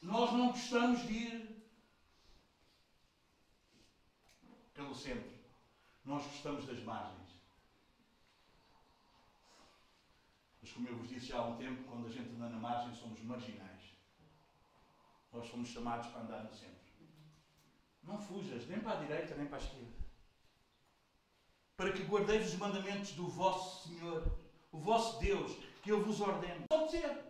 Nós não gostamos de ir pelo centro. Nós gostamos das margens. Mas como eu vos disse já há um tempo, quando a gente anda na margem, somos marginais. Nós somos chamados para andar no centro. Não fujas, nem para a direita, nem para a esquerda. Para que guardeis os mandamentos do vosso Senhor, o vosso Deus, que eu vos ordeno. Obedecer.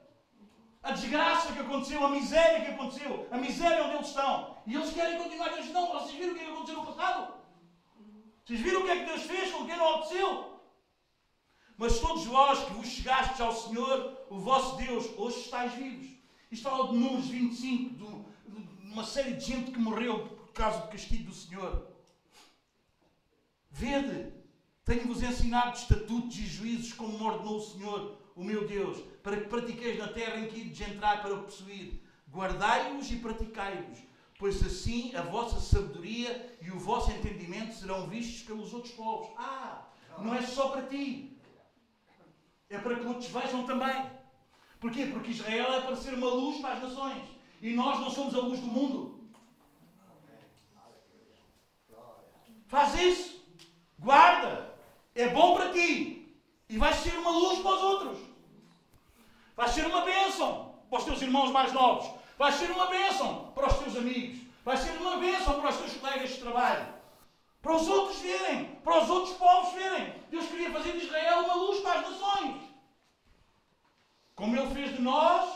A desgraça que aconteceu, a miséria que aconteceu, a miséria onde eles estão. E eles querem continuar. Eles não, vocês viram o que aconteceu no passado? Vocês viram o que é que Deus fez com quem não obedeceu? Mas todos vós que vos chegastes ao Senhor, o vosso Deus, hoje estáis vivos. Isto fala de Números 25, de uma série de gente que morreu por causa do castigo do Senhor. Vede, tenho-vos ensinado estatutos e juízos como ordenou o Senhor, o meu Deus, para que pratiqueis na terra em que ides entrar para o possuir. Guardai-os e praticai-os pois assim a vossa sabedoria e o vosso entendimento serão vistos pelos outros povos. Ah, não é só para ti. É para que outros vejam também. Porquê? Porque Israel é para ser uma luz para as nações. E nós não somos a luz do mundo. Faz isso. Guarda. É bom para ti. E vais ser uma luz para os outros. Vais ser uma bênção para os teus irmãos mais novos. Vais ser uma bênção para os teus amigos. Vais ser uma bênção para os teus colegas de trabalho. Para os outros verem. Para os outros povos verem. Deus queria fazer de Israel uma luz para as nações. Como Ele fez de nós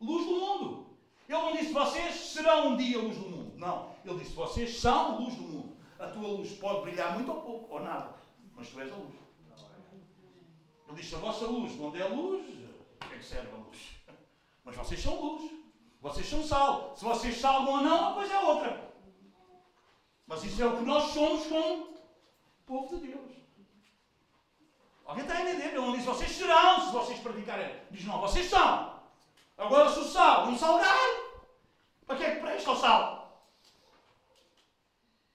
luz do mundo. Ele não disse vocês serão um dia luz do mundo. Não. Ele disse vocês são luz do mundo. A tua luz pode brilhar muito ou pouco, ou nada. Mas tu és a luz. Ele disse a vossa luz não der luz, para que é serve a luz? Mas vocês são luz. Vocês são sal. Se vocês salvam ou não, uma coisa é outra. Mas isso é o que nós somos como povo de Deus. Alguém está a entender? Ele não diz vocês serão se vocês praticarem. Diz não, vocês são. Agora se o sal não salgar, para que é que presta o sal?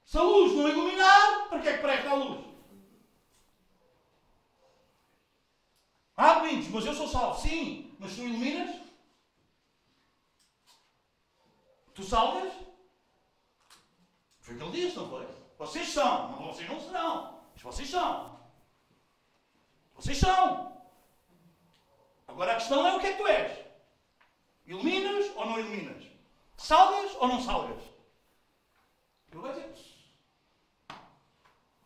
Se a luz não iluminar, para que é que presta a luz? Ah, Brindes, mas eu sou salvo. Sim, mas tu iluminas? Tu salgas? Foi o que ele disse, não foi? Vocês são, mas vocês não serão. Mas vocês são. Vocês são. Agora a questão é o que é que tu és. Iluminas ou não iluminas? Salgas ou não salgas? Ele vai dizer: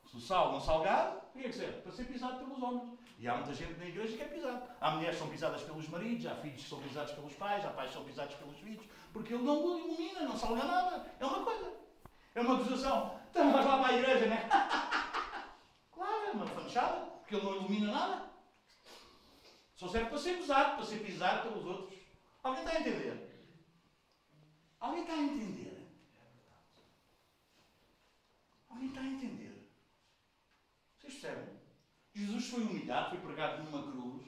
se o sal não salgar, o que é que serve? Para ser pisado pelos homens. E há muita gente na igreja que é pisado. Há mulheres que são pisadas pelos maridos, há filhos que são pisados pelos pais, há pais que são pisados pelos filhos, porque ele não ilumina, não salga nada. É uma coisa. É uma acusação. Então vais lá para a igreja, não é? claro, é uma fanchada, porque ele não ilumina nada. Só serve para ser pisado, para ser pisado pelos outros. Alguém está a entender? Alguém está a entender? Alguém está a entender? Vocês percebem? Jesus foi humilhado, foi pregado numa cruz.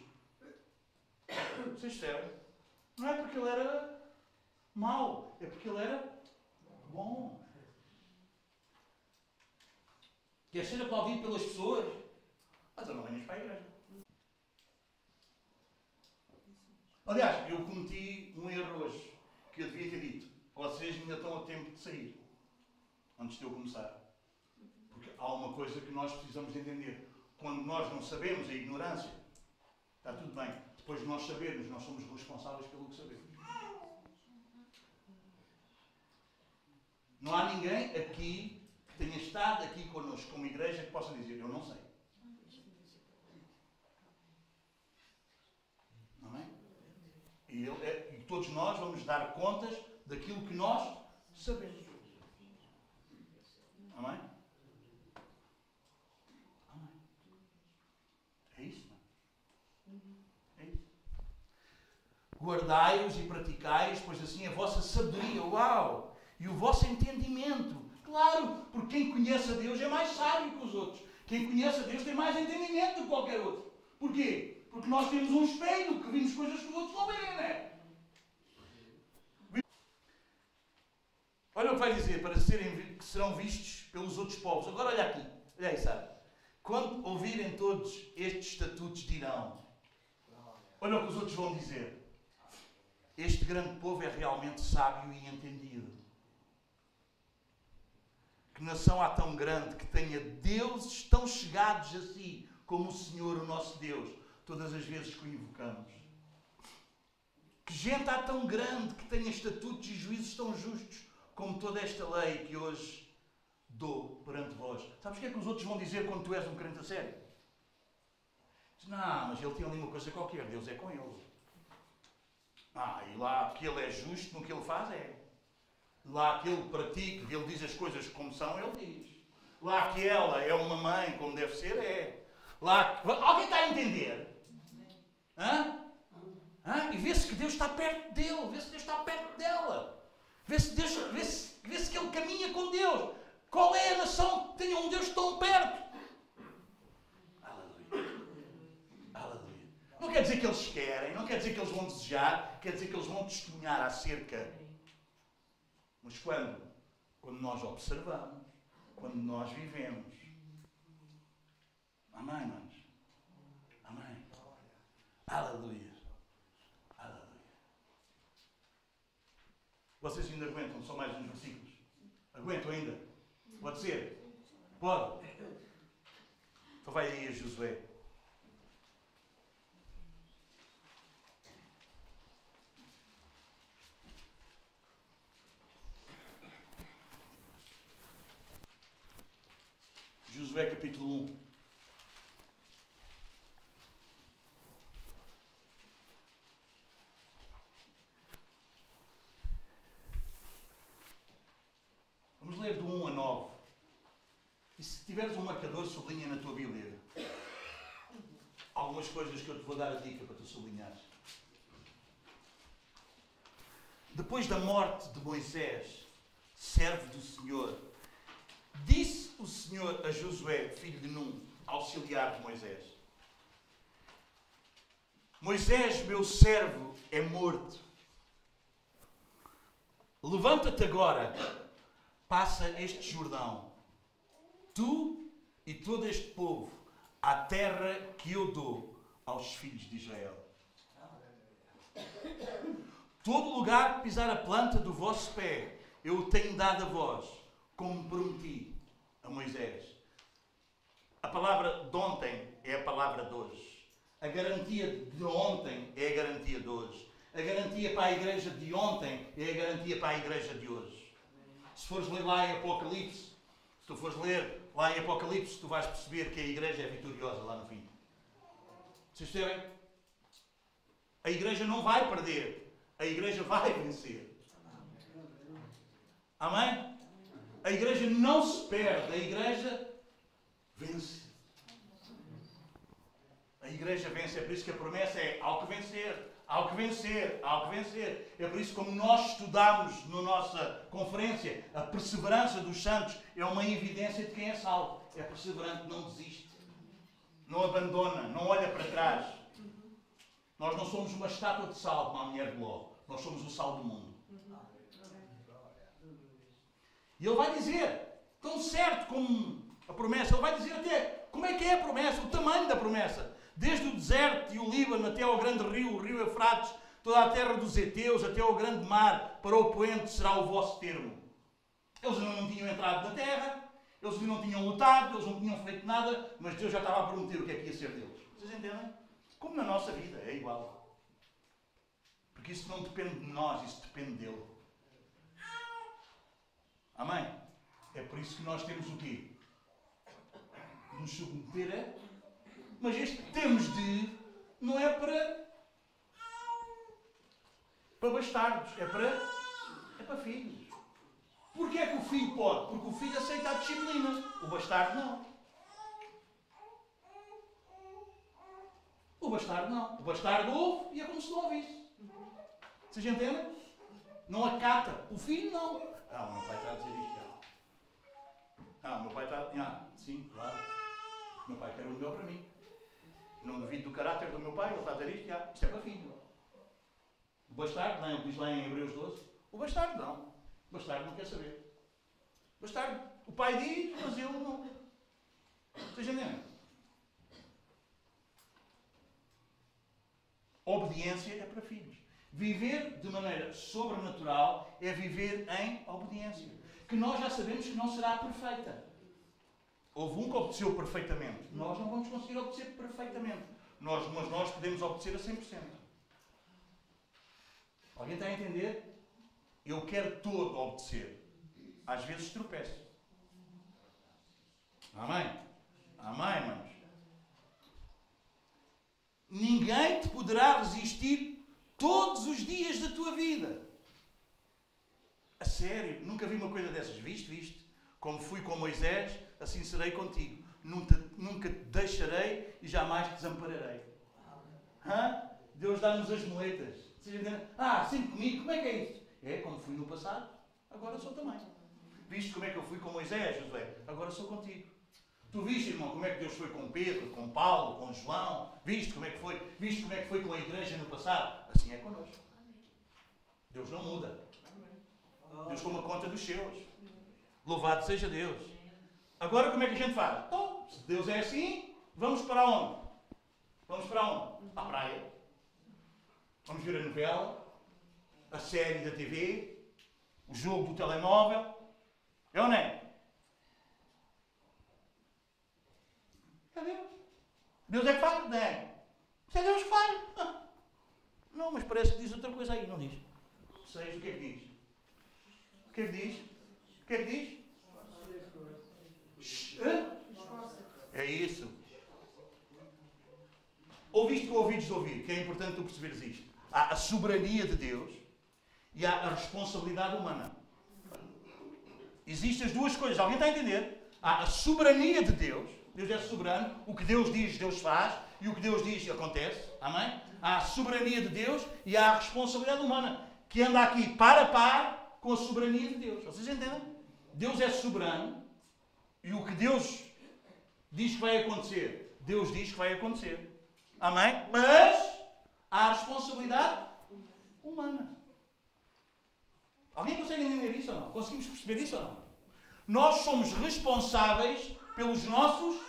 Vocês percebem? Não é porque ele era mau, é porque ele era bom. Quer ser aplaudido pelas pessoas? Mas eu não venhas para a igreja. Aliás, eu cometi um erro hoje, que eu devia ter dito. Vocês ainda estão a tempo de sair, antes de eu começar. Porque há uma coisa que nós precisamos de entender. Quando nós não sabemos, a ignorância, está tudo bem. Depois de nós sabermos, nós somos responsáveis pelo que sabemos. Não há ninguém aqui que tenha estado aqui connosco como igreja que possa dizer, eu não sei. Não é? E, é, e todos nós vamos dar contas daquilo que nós sabemos. Amém. É isso, não é? É isso. Guardai-os e praticai-os, pois assim a vossa sabedoria, uau! E o vosso entendimento. Claro, porque quem conhece a Deus é mais sábio que os outros. Quem conhece a Deus tem mais entendimento do que qualquer outro. Porquê? Porque nós temos um espelho que vimos coisas que os outros não veem, não é? Olha o que vai dizer, para serem, que serão vistos pelos outros povos. Agora olha aqui, olha aí, sabe? Quando ouvirem todos estes estatutos dirão, olha o que os outros vão dizer. Este grande povo é realmente sábio e entendido. Que nação há tão grande que tenha deuses tão chegados a si como o Senhor, o nosso Deus, todas as vezes que o invocamos. Que gente há tão grande que tenha estatutos e juízos tão justos como toda esta lei que hoje dou perante vós. Sabes o que é que os outros vão dizer quando tu és um crente a sério? Diz, não, mas ele tem ali uma coisa qualquer, Deus é com ele. Ah, e lá que ele é justo no que ele faz é. Lá que ele pratica, ele diz as coisas como são, ele diz. Lá que ela é uma mãe como deve ser, é. Lá que... Alguém está a entender? Hã? Hã? E vê-se que Deus está perto dele, vê-se que Deus está perto dela. Vê-se Deus, vê-se, vê-se que ele caminha com Deus. Qual é a nação que tenha um Deus tão perto? Aleluia. Aleluia. Não quer dizer que eles querem, não quer dizer que eles vão desejar, quer dizer que eles vão testemunhar acerca. Mas quando? Quando nós observamos, quando nós vivemos. Amém, manos? Amém. Aleluia. Aleluia. Vocês ainda aguentam só mais uns versículos? Aguentam ainda? Pode ser? Pode. Então vai aí a Josué. Josué capítulo 1. Vamos ler do 1 a 9. E se tiveres um marcador, sublinha na tua Bíblia. Algumas coisas que eu te vou dar a dica para tu sublinhares. Depois da morte de Moisés, servo do Senhor, disse o Senhor a Josué, filho de Num, auxiliar de Moisés: Moisés, meu servo, é morto. Levanta-te agora, passa este Jordão, tu e todo este povo, à terra que eu dou aos filhos de Israel. Todo lugar que pisar a planta do vosso pé, eu o tenho dado a vós, como prometi a Moisés. A palavra de ontem é a palavra de hoje. A garantia de ontem é a garantia de hoje. A garantia para a igreja de ontem é a garantia para a igreja de hoje. Se fores ler lá em Apocalipse, se tu fores ler lá em Apocalipse, tu vais perceber que a igreja é vitoriosa lá no fim. Vocês percebem? A igreja não vai perder. A igreja vai vencer. Amém? A igreja não se perde. A igreja vence. A igreja vence. É por isso que a promessa é ao que vencer. Ao que vencer, ao que vencer. É por isso como nós estudamos na nossa conferência, a perseverança dos santos é uma evidência de quem é salvo. É perseverante, não desiste, não abandona, não olha para trás. Nós não somos uma estátua de sal, como a mulher de Ló. Nós somos o sal do mundo. E ele vai dizer, tão certo como a promessa, ele vai dizer até como é que é a promessa, o tamanho da promessa. Desde o deserto e o Líbano até ao grande rio, o rio Eufrates, toda a terra dos Eteus, até ao grande mar, para o poente será o vosso termo. Eles não tinham entrado na terra, eles não tinham lutado, eles não tinham feito nada, mas Deus já estava a prometer o que é que ia ser deles. Vocês entendem? Como na nossa vida, é igual. Porque isso não depende de nós, isso depende dele. Amém? É por isso que nós temos o quê? Nos submeter a. Mas este temos de não é para. para bastardos, é para. é para filhos. Porquê é que o filho pode? Porque o filho aceita a disciplina. O bastardo não. O bastardo não. O bastardo ouve e é como se não ouvisse. Vocês entendem? Não acata. O filho não. Ah, meu pai está a dizer isto. Ah, meu pai está. Ah, sim, claro. Meu pai quer o melhor para mim. Não duvido do caráter do meu pai, ele está a dizer isto. Isto é para filho. O bastardo, não, diz lá em Hebreus 12. O bastardo não. O bastardo não quer saber. O bastardo, o pai diz, mas ele não. Vocês entendem? Obediência é para filhos. Viver de maneira sobrenatural é viver em obediência. Que nós já sabemos que não será perfeita. Houve um que obedeceu perfeitamente. Nós não vamos conseguir obedecer perfeitamente. Nós, mas nós podemos obedecer a 100%. Alguém está a entender? Eu quero todo obedecer. Às vezes tropeço. Amém? Amém, irmãos? Ninguém te poderá resistir todos os dias da tua vida. A sério, nunca vi uma coisa dessas. Viste, viste? Como fui com Moisés, assim serei contigo. Nunca, nunca te deixarei e jamais te desampararei. Hã? Deus dá-nos as moletas. Ah, sempre comigo, como é que é isso? É como fui no passado, agora sou também. Viste como é que eu fui com Moisés, Josué? Agora sou contigo. Tu viste, irmão, como é que Deus foi com Pedro, com Paulo, com João? Viste como é que foi? Viste como é que foi com a igreja no passado? Assim é connosco. Deus não muda. Deus toma conta dos seus. Louvado seja Deus. Agora como é que a gente faz? Então, se Deus é assim, vamos para onde? Vamos para onde? À praia. Vamos ver a novela, a série da TV, o jogo do telemóvel. É ou não é? Deus. É que faz? Não é? Isso é Deus que faz. Não, mas parece que diz outra coisa aí, não diz? Seis, o que é que diz? O que é que diz? O que é que diz? É isso. Ouviste com ouvidos ouvir, que é importante tu perceberes isto. Há a soberania de Deus e há a responsabilidade humana. Existem as duas coisas. Alguém está a entender? Há a soberania de Deus. Deus é soberano. O que Deus diz, Deus faz. E o que Deus diz, acontece. Amém? Há a soberania de Deus e há a responsabilidade humana. Que anda aqui par a par com a soberania de Deus. Vocês entendem? Deus é soberano. E o que Deus diz que vai acontecer, Deus diz que vai acontecer. Amém? Mas há a responsabilidade humana. Alguém consegue entender isso ou não? Conseguimos perceber isso ou não? Nós somos responsáveis pelos nossos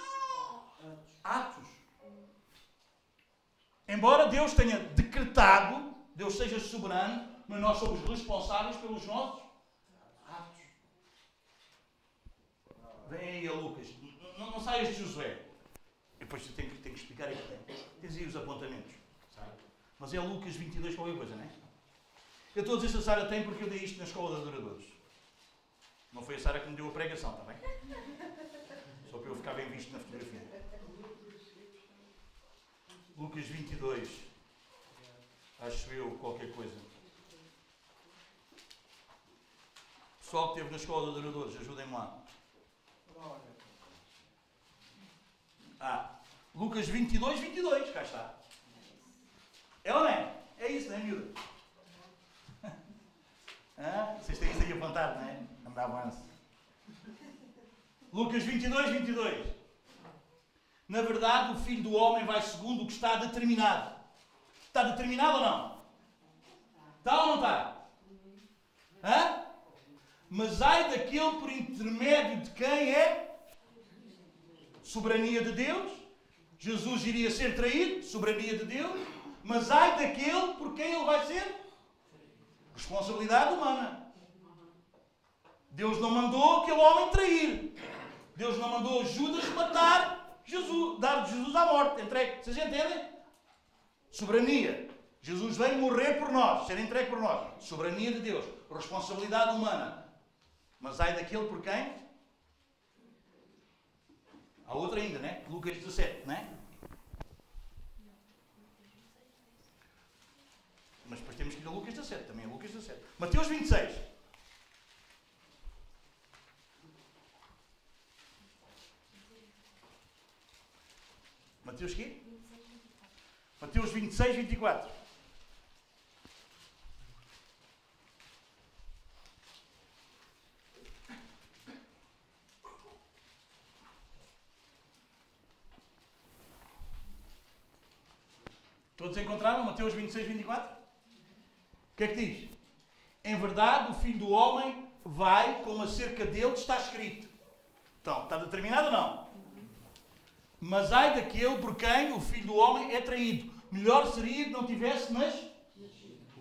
atos. Embora Deus tenha decretado, Deus seja soberano, mas nós somos responsáveis pelos nossos atos. Vem aí a Lucas. Não, não saias de Josué. Depois que, tenho que explicar aqui. Tens aí os apontamentos. Sabe? Mas é Lucas 22 qualquer coisa, não é? Eu estou a dizer se a Sara tem porque eu dei isto na escola de adoradores. Não foi a Sara que me deu a pregação, está bem? Só para eu ficar bem visto na fotografia. Lucas 22. Acho eu qualquer coisa. Pessoal que esteve na escola de adoradores, ajudem-me lá. Ah, Lucas 22, 22, cá está. É ou não é? É isso, não é, miúdo? Ah, vocês têm isso aí apontado, não é? Andar avanço. Lucas 22, 22. Na verdade, o Filho do Homem vai segundo o que está determinado. Está determinado ou não? Está ou não está? Hã? Mas ai daquele por intermédio de quem é? Soberania de Deus. Jesus iria ser traído, soberania de Deus. Mas ai daquele por quem ele vai ser? Responsabilidade humana. Deus não mandou aquele homem trair. Deus não mandou Judas matar Jesus, dar Jesus à morte. Entregue. Vocês entendem? Soberania. Jesus veio morrer por nós, ser entregue por nós. Soberania de Deus. Responsabilidade humana. Mas ai daquele por quem? Há outra ainda, né? Lucas 17, né? Mas depois temos que ir a Lucas 17, também é Lucas 17. Mateus 26. Mateus quê? Mateus 26, 24. Todos encontraram Mateus 26, 24? O que é que diz? Em verdade, o Filho do Homem vai como acerca dele está escrito. Então, está determinado ou não? Mas ai daquele por quem o Filho do Homem é traído. Melhor seria que não tivesse, mas.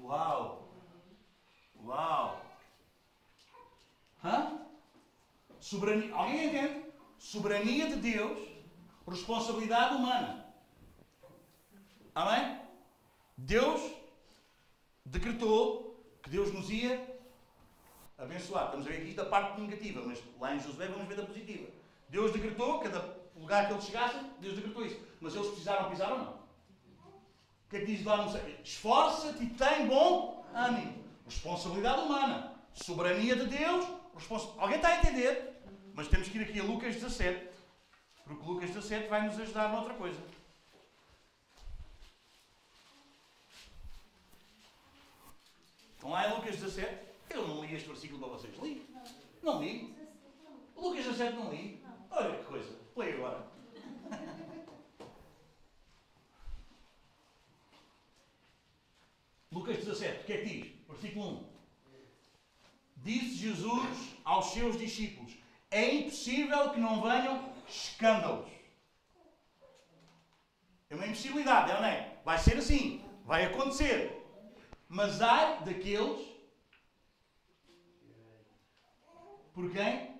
Uau! Uau! Hã? Soberania. Alguém entende? Soberania de Deus, responsabilidade humana. Amém? Deus decretou que Deus nos ia abençoar. Estamos a ver aqui da parte negativa, mas lá em Josué vamos ver da positiva. Deus decretou, cada lugar que eles chegassem, Deus decretou isso. Mas eles precisaram pisar ou não? O que é que diz lá no? Esforça-te e tem bom ânimo. Responsabilidade humana. Soberania de Deus. Respons... Alguém está a entender? Mas temos que ir aqui a Lucas 17. Porque Lucas 17 vai nos ajudar noutra coisa. Estão lá em Lucas 17? Eu não li este versículo para vocês. Li? Não li. Lucas 17 não li. Olha que coisa. Leia agora. Lucas 17, o que é que diz? Versículo 1. Disse Jesus aos seus discípulos: É impossível que não venham escândalos. É uma impossibilidade, é ou não é? Vai ser assim, vai acontecer. Mas ai daqueles por quem?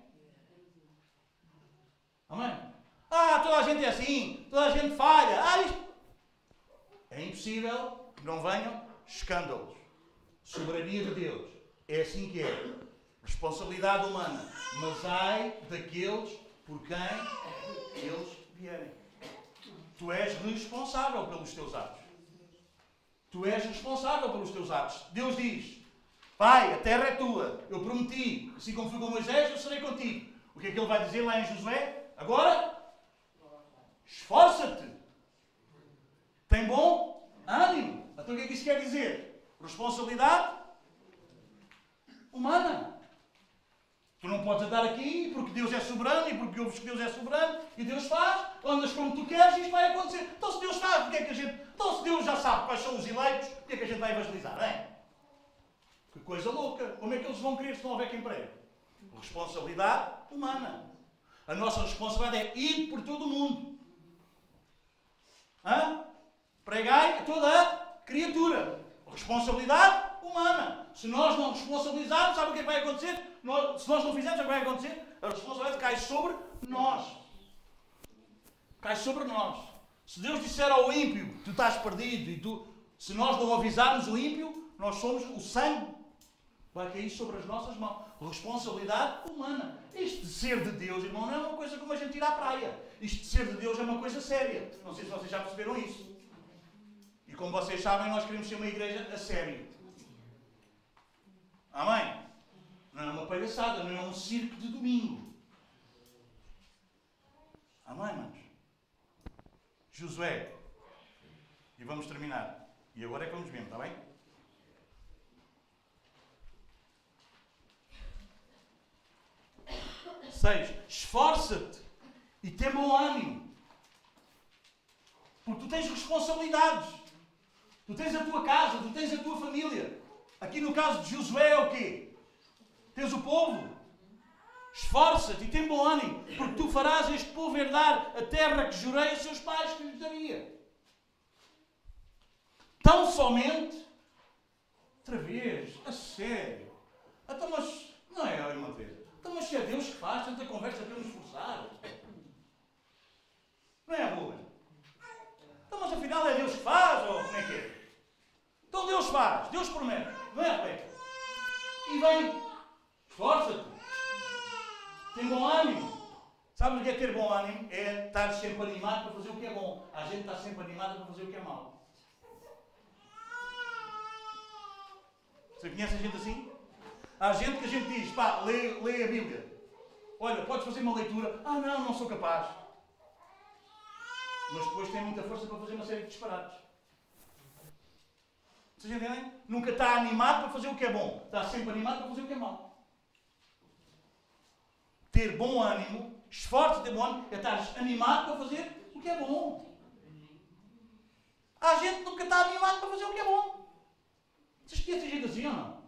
Amém? Ah, toda a gente é assim, toda a gente falha. Ah, isto... É impossível que não venham escândalos. Soberania de Deus. É assim que é. Responsabilidade humana. Mas ai daqueles por quem eles vierem. Tu és responsável pelos teus atos. Tu és responsável pelos teus atos. Deus diz: Pai, a terra é tua. Eu prometi, assim como fui com Moisés, eu serei contigo. O que é que ele vai dizer lá em Josué? Agora, esforça-te. Tem bom ânimo. Então o que é que isso quer dizer? Responsabilidade humana. Tu não podes andar aqui porque Deus é soberano e porque ouves que Deus é soberano e Deus faz, andas como tu queres e isto vai acontecer. Então se Deus faz, porque é que a gente. Então se Deus já sabe quais são os eleitos, porque é que a gente vai evangelizar, é? Que coisa louca! Como é que eles vão querer se não houver quem pregue? Responsabilidade humana. A nossa responsabilidade é ir por todo o mundo. Hã? Pregai a toda a criatura. Responsabilidade humana. Se nós não responsabilizarmos, sabe o que, é que vai acontecer? Nós, se nós não fizermos, sabe o que vai acontecer? A responsabilidade cai sobre nós. Cai sobre nós. Se Deus disser ao ímpio, tu estás perdido, e tu, se nós não avisarmos o ímpio, nós somos o sangue. Vai cair sobre as nossas mãos. Responsabilidade humana. Isto de ser de Deus, irmão, não é uma coisa como a gente ir à praia. Isto de ser de Deus é uma coisa séria. Não sei se vocês já perceberam isso. E como vocês sabem, nós queremos ser uma igreja a sério. Amém? Não é uma palhaçada, não é um circo de domingo. Amém, manos? Josué. E vamos terminar. E agora é que vamos ver, está bem? Seis. Esforça-te e tem bom ânimo. Porque tu tens responsabilidades. Tu tens a tua casa, tu tens a tua família. Aqui no caso de Josué é o quê? Tens o povo. Esforça-te e tem bom ânimo, porque tu farás este povo herdar a terra que jurei a seus pais que lhes daria. Tão somente, outra vez, a sério. Então, mas, não é, irmã Teresa? Então, mas se é Deus que faz, tanta conversa para nos esforçar. Não é, Ruben? Então, mas afinal é Deus que faz, ou como é que é? Então Deus faz, Deus promete. Não é, Rebeca? E vem, esforça-te. Tem bom ânimo. Sabe o que é ter bom ânimo? É estar sempre animado para fazer o que é bom. A gente está sempre animada para fazer o que é mau. Você conhece a gente assim? Há gente que a gente diz, pá, lê, lê a Bíblia. Olha, podes fazer uma leitura. Ah, não, não sou capaz. Mas depois tem muita força para fazer uma série de disparates. Vocês entendem? Nunca está animado para fazer o que é bom. Está sempre animado para fazer o que é mau. Ter bom ânimo, esforço de bom ânimo, é estar animado para fazer o que é bom. Há gente nunca está animado para fazer o que é bom. Vocês conhecem gente assim ou não?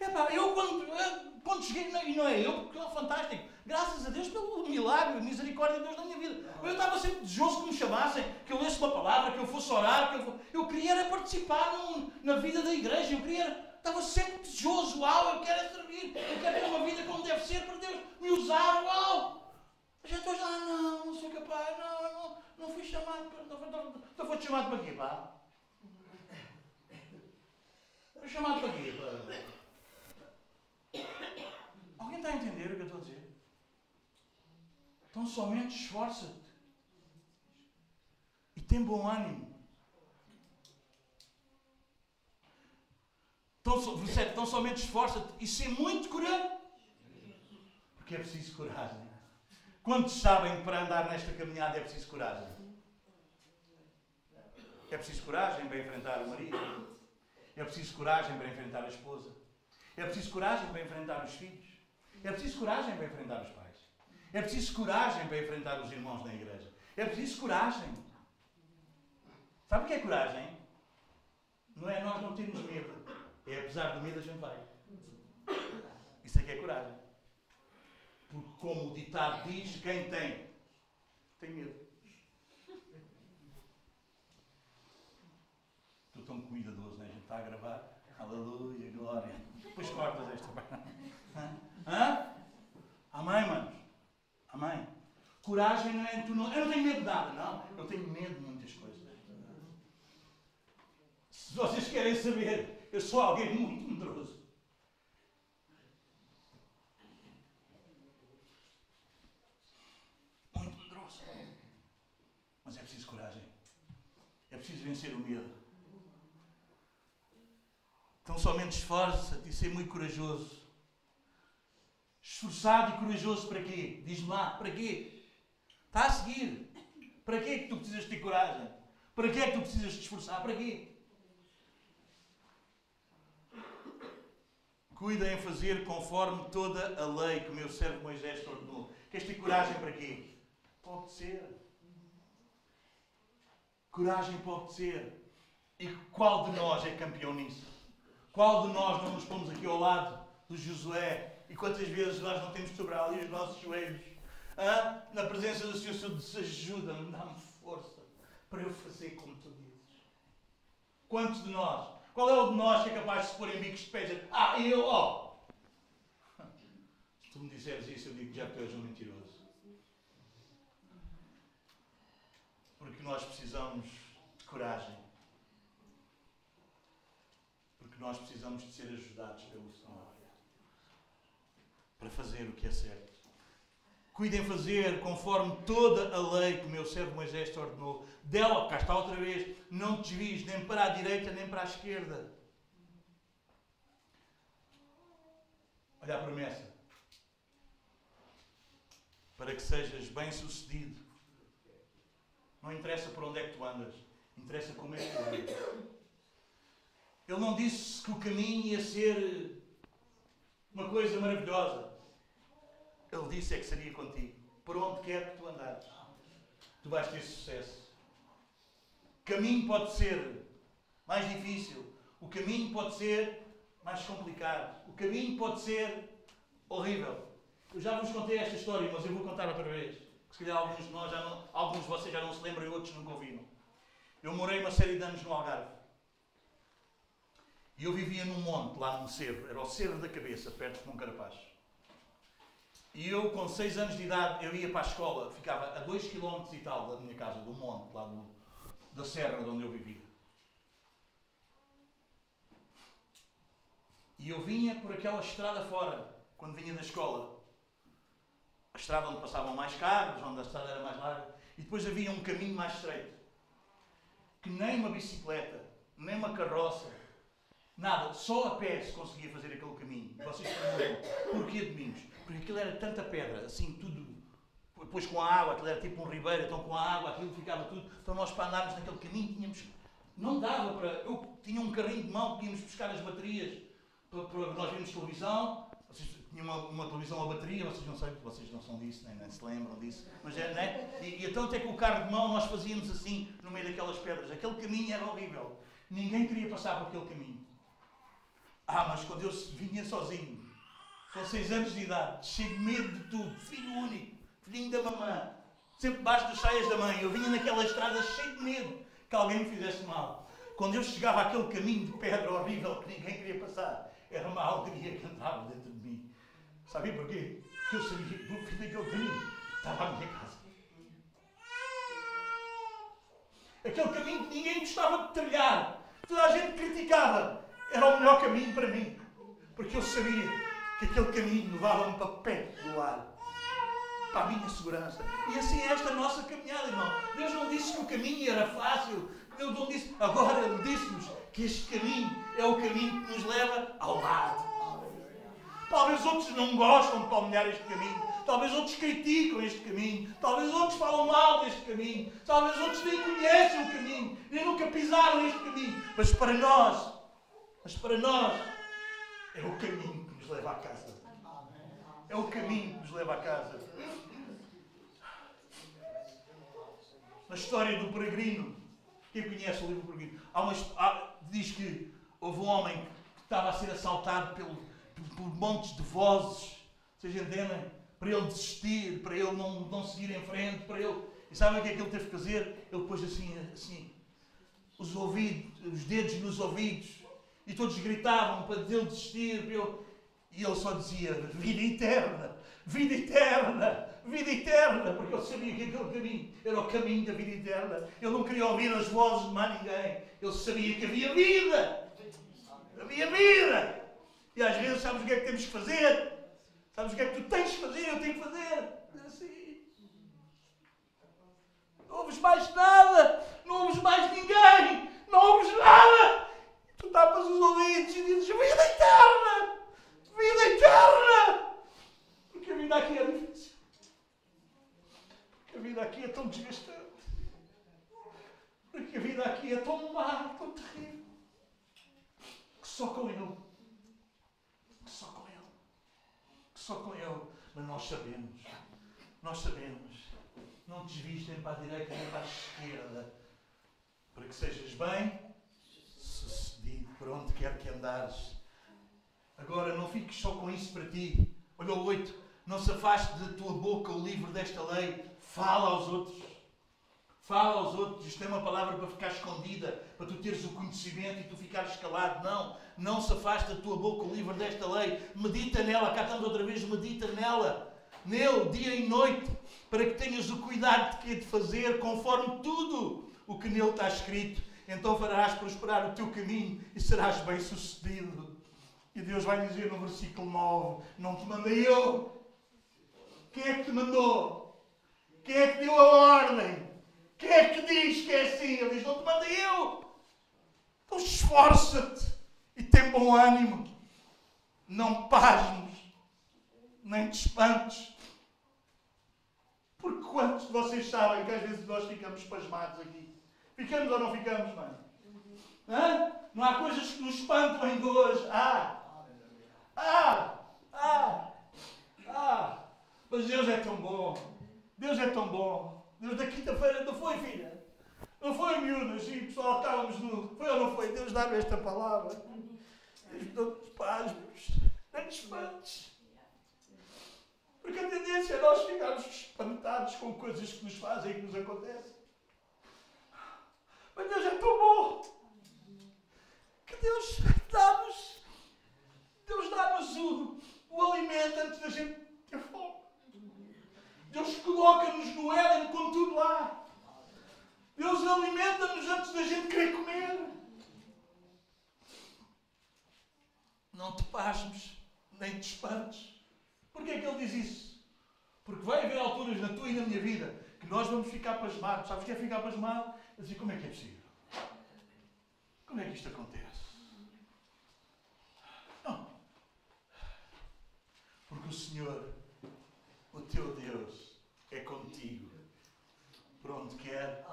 É pá, eu quando, quando cheguei, e não é eu, porque é fantástico. Graças a Deus pelo milagre, misericórdia de Deus na minha vida. Eu estava sempre desejoso que me chamassem, que eu lesse uma palavra, que eu fosse orar, que eu, eu queria era participar num, na vida da igreja. Eu queria, estava sempre desejoso, uau, eu quero servir, eu quero ter uma vida como deve ser para Deus me usar, uau. A gente hoje, ah, não, não sou capaz, não, não, não fui chamado, não, não, não, chamado para quê, pá? Fui chamado para quê, pá? Alguém está a entender o que eu estou a dizer? Então somente esforça-te. E tem bom ânimo. Então, então somente esforça-te e ser muito corajoso. Porque é preciso coragem. Quantos sabem que para andar nesta caminhada é preciso coragem? É preciso coragem para enfrentar o marido. É preciso coragem para enfrentar a esposa. É preciso coragem para enfrentar os filhos. É preciso coragem para enfrentar os pais. É preciso coragem para enfrentar os irmãos na igreja. É preciso coragem. Sabe o que é coragem? Não é nós não termos medo. É apesar do medo a gente vai. Isso é que é coragem. Porque como o ditado diz, quem tem, tem medo. Tu tão cuidadoso, né? a gente está a gravar. Aleluia, glória. Depois cortas esta parte. Hã? Amém, manos? Amém? Coragem não é tu não. Eu não tenho medo de nada, não. Eu tenho medo de muitas coisas. Se vocês querem saber, eu sou alguém muito medroso. Muito medroso. Mas é preciso coragem. É preciso vencer o medo. Então somente esforça-te e ser muito corajoso. Esforçado e corajoso para quê? Diz-me lá, para quê? Está a seguir. Para quê é que tu precisas ter coragem? Para quê é que tu precisas te esforçar? Para quê? Cuida em fazer conforme toda a lei que o meu servo Moisés te ordenou. Queres ter coragem para quê? Pode ser. Coragem pode ser. E qual de nós é campeão nisso? Qual de nós não nos pomos aqui ao lado do Josué? E quantas vezes nós não temos de sobrar ali os nossos joelhos? Na presença do Senhor, Senhor, ajuda-me, dá-me força para eu fazer como tu dizes. Quantos de nós qual é o de nós que é capaz de se pôr em bicos de pé e ah, eu, ó. Oh. Se tu me disseres isso, eu digo que já tu és um mentiroso. Porque nós precisamos de coragem. Porque nós precisamos de ser ajudados pelo Senhor. Para fazer o que é certo. Cuidem fazer conforme toda a lei que o meu servo Moisés ordenou. Dela, cá está outra vez, não te desvies nem para a direita nem para a esquerda. Olha a promessa. Para que sejas bem sucedido. Não interessa por onde é que tu andas, interessa como é que tu andas. Ele não disse que o caminho ia ser uma coisa maravilhosa. Ele disse é que seria contigo. Por onde quer que tu andares, tu vais ter sucesso. O caminho pode ser mais difícil. O caminho pode ser mais complicado. O caminho pode ser horrível. Eu já vos contei esta história, mas eu vou contar outra vez. Se calhar alguns de nós já não, alguns de vocês já não se lembram e outros nunca ouviram. Eu morei uma série de anos no Algarve. E eu vivia num monte, lá num cerro. Era o Cerro da Cabeça, perto de Moncarapaz. E eu, com 6 anos de idade, eu ia para a escola, ficava a 2 km e tal da minha casa, do monte, lá do, da serra de onde eu vivia. E eu vinha por aquela estrada fora, quando vinha da escola. A estrada onde passavam mais carros, onde a estrada era mais larga. E depois havia um caminho mais estreito. Que nem uma bicicleta, nem uma carroça, nada, só a pé se conseguia fazer aquele caminho. Vocês perguntam, porquê domingos? porque aquilo era tanta pedra, assim, tudo. Depois com a água, aquilo era tipo um ribeiro, então com a água aquilo ficava tudo. Então nós para andarmos naquele caminho tínhamos. Não dava para. Eu tinha um carrinho de mão que íamos buscar as baterias para, para nós vimos televisão. Vocês tinham uma, uma, televisão a bateria, vocês não sabem, vocês não são disso, nem, nem se lembram disso. Mas é, né? E, e então até com o carro de mão nós fazíamos assim no meio daquelas pedras. Aquele caminho era horrível. Ninguém queria passar por aquele caminho. Ah, mas quando eu vinha sozinho, com 6 anos de idade, cheio de medo de tudo, filho único, filhinho da mamã, sempre debaixo das saias da mãe. Eu vinha naquela estrada cheio de medo que alguém me fizesse mal. Quando eu chegava àquele caminho de pedra horrível que ninguém queria passar, era uma alegria que entrava dentro de mim. Sabia porquê? Porque eu sabia que no fim daquele caminho estava a minha casa. Aquele caminho que ninguém gostava de trilhar, toda a gente criticava, era o melhor caminho para mim. Porque eu sabia que aquele caminho levava-me para perto do lar, para a minha segurança. E assim é esta nossa caminhada, irmão. Deus não disse que o caminho era fácil. Deus não disse, agora Ele disse-nos que este caminho é o caminho que nos leva ao lado. Talvez outros não gostam de palmilhar este caminho. Talvez outros criticam este caminho. Talvez outros falam mal deste caminho. Talvez outros nem conhecem o caminho. Nem nunca pisaram este caminho. Mas para nós, mas para nós, é o caminho nos leva à casa. É o caminho que nos leva à casa. Na história do peregrino, quem conhece o livro peregrino? Há uma, há, diz que houve um homem que estava a ser assaltado pelo, por montes de vozes, vocês entendem? Para ele desistir, para ele não, não seguir em frente, para ele. E sabem o que é que ele teve que fazer? Ele pôs assim, assim. os ouvidos, os dedos nos ouvidos, e todos gritavam para ele desistir, eu, e ele só dizia: vida eterna, vida eterna, vida eterna, porque eu sabia que aquele caminho era o caminho da vida eterna. Ele não queria ouvir as vozes de mais ninguém, ele sabia que havia vida, havia vida. E às vezes sabes o que é que temos que fazer? Sabes o que é que tu tens que fazer? Eu tenho que fazer. É assim. Não ouves mais nada, não ouves mais ninguém, não ouves nada. Tu tapas os ouvidos e dizes: Vida eterna! Vida eterna! Porque a vida aqui é difícil. Porque a vida aqui é tão desgastante. Porque a vida aqui é tão má, tão terrível. Que só com Ele só com Ele. Mas nós sabemos, nós sabemos, não desvies nem para a direita nem para a esquerda, para que sejas bem por onde quer que andares. Agora, não fiques só com isso para ti. Olha o 8. Não se afaste da tua boca o livro desta lei. Fala aos outros. Fala aos outros. Isto é uma palavra para ficar escondida, para tu teres o conhecimento e tu ficares calado. Não não se afaste da tua boca o livro desta lei, medita nela, cá estamos outra vez, medita nela, nele, dia e noite, para que tenhas o cuidado de fazer conforme tudo o que nele está escrito. Então farás prosperar o teu caminho e serás bem sucedido. E Deus vai dizer no versículo 9: Não te mandei eu. Quem é que te mandou? Quem é que deu a ordem? Quem é que diz que é assim? Ele diz: Não te mandei eu. Então esforça-te e tem bom ânimo. Não pasmes, nem te espantes. Porque quantos de vocês sabem que às vezes nós ficamos pasmados aqui? Ficamos ou não ficamos, mãe? Hã? Não há coisas que nos espantam ainda hoje. Ah! Ah! Ah! Ah! Mas Deus é tão bom. Deus é tão bom. Deus da quinta-feira não foi, filha? Não foi, miúdas? Sim, pessoal, estávamos no. Foi ou não foi? Deus dá-me esta palavra. Deus pasmos, nem te espantes. Porque a tendência é nós ficarmos espantados com coisas que nos fazem e que nos acontecem. Mas Deus é tão bom que Deus dá-nos Deus dá-nos o, o alimento antes da gente ter fome. Deus coloca-nos no Éden com tudo lá. Deus alimenta-nos antes da gente querer comer. Não te pasmes, nem te espantes. Porquê é que ele diz isso? Porque vai haver alturas na tua e na minha vida que nós vamos ficar pasmados. Sabes o que é ficar pasmado? É dizer, como é que é possível? Como é que isto acontece? Não. Porque o Senhor, o teu Deus, é contigo. Por onde quer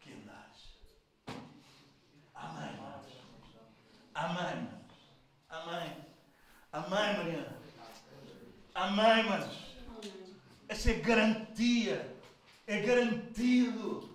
que andares. Amém. Amém. Amém. Amém, Mariana. Amém, manos. Essa é garantia. É garantido.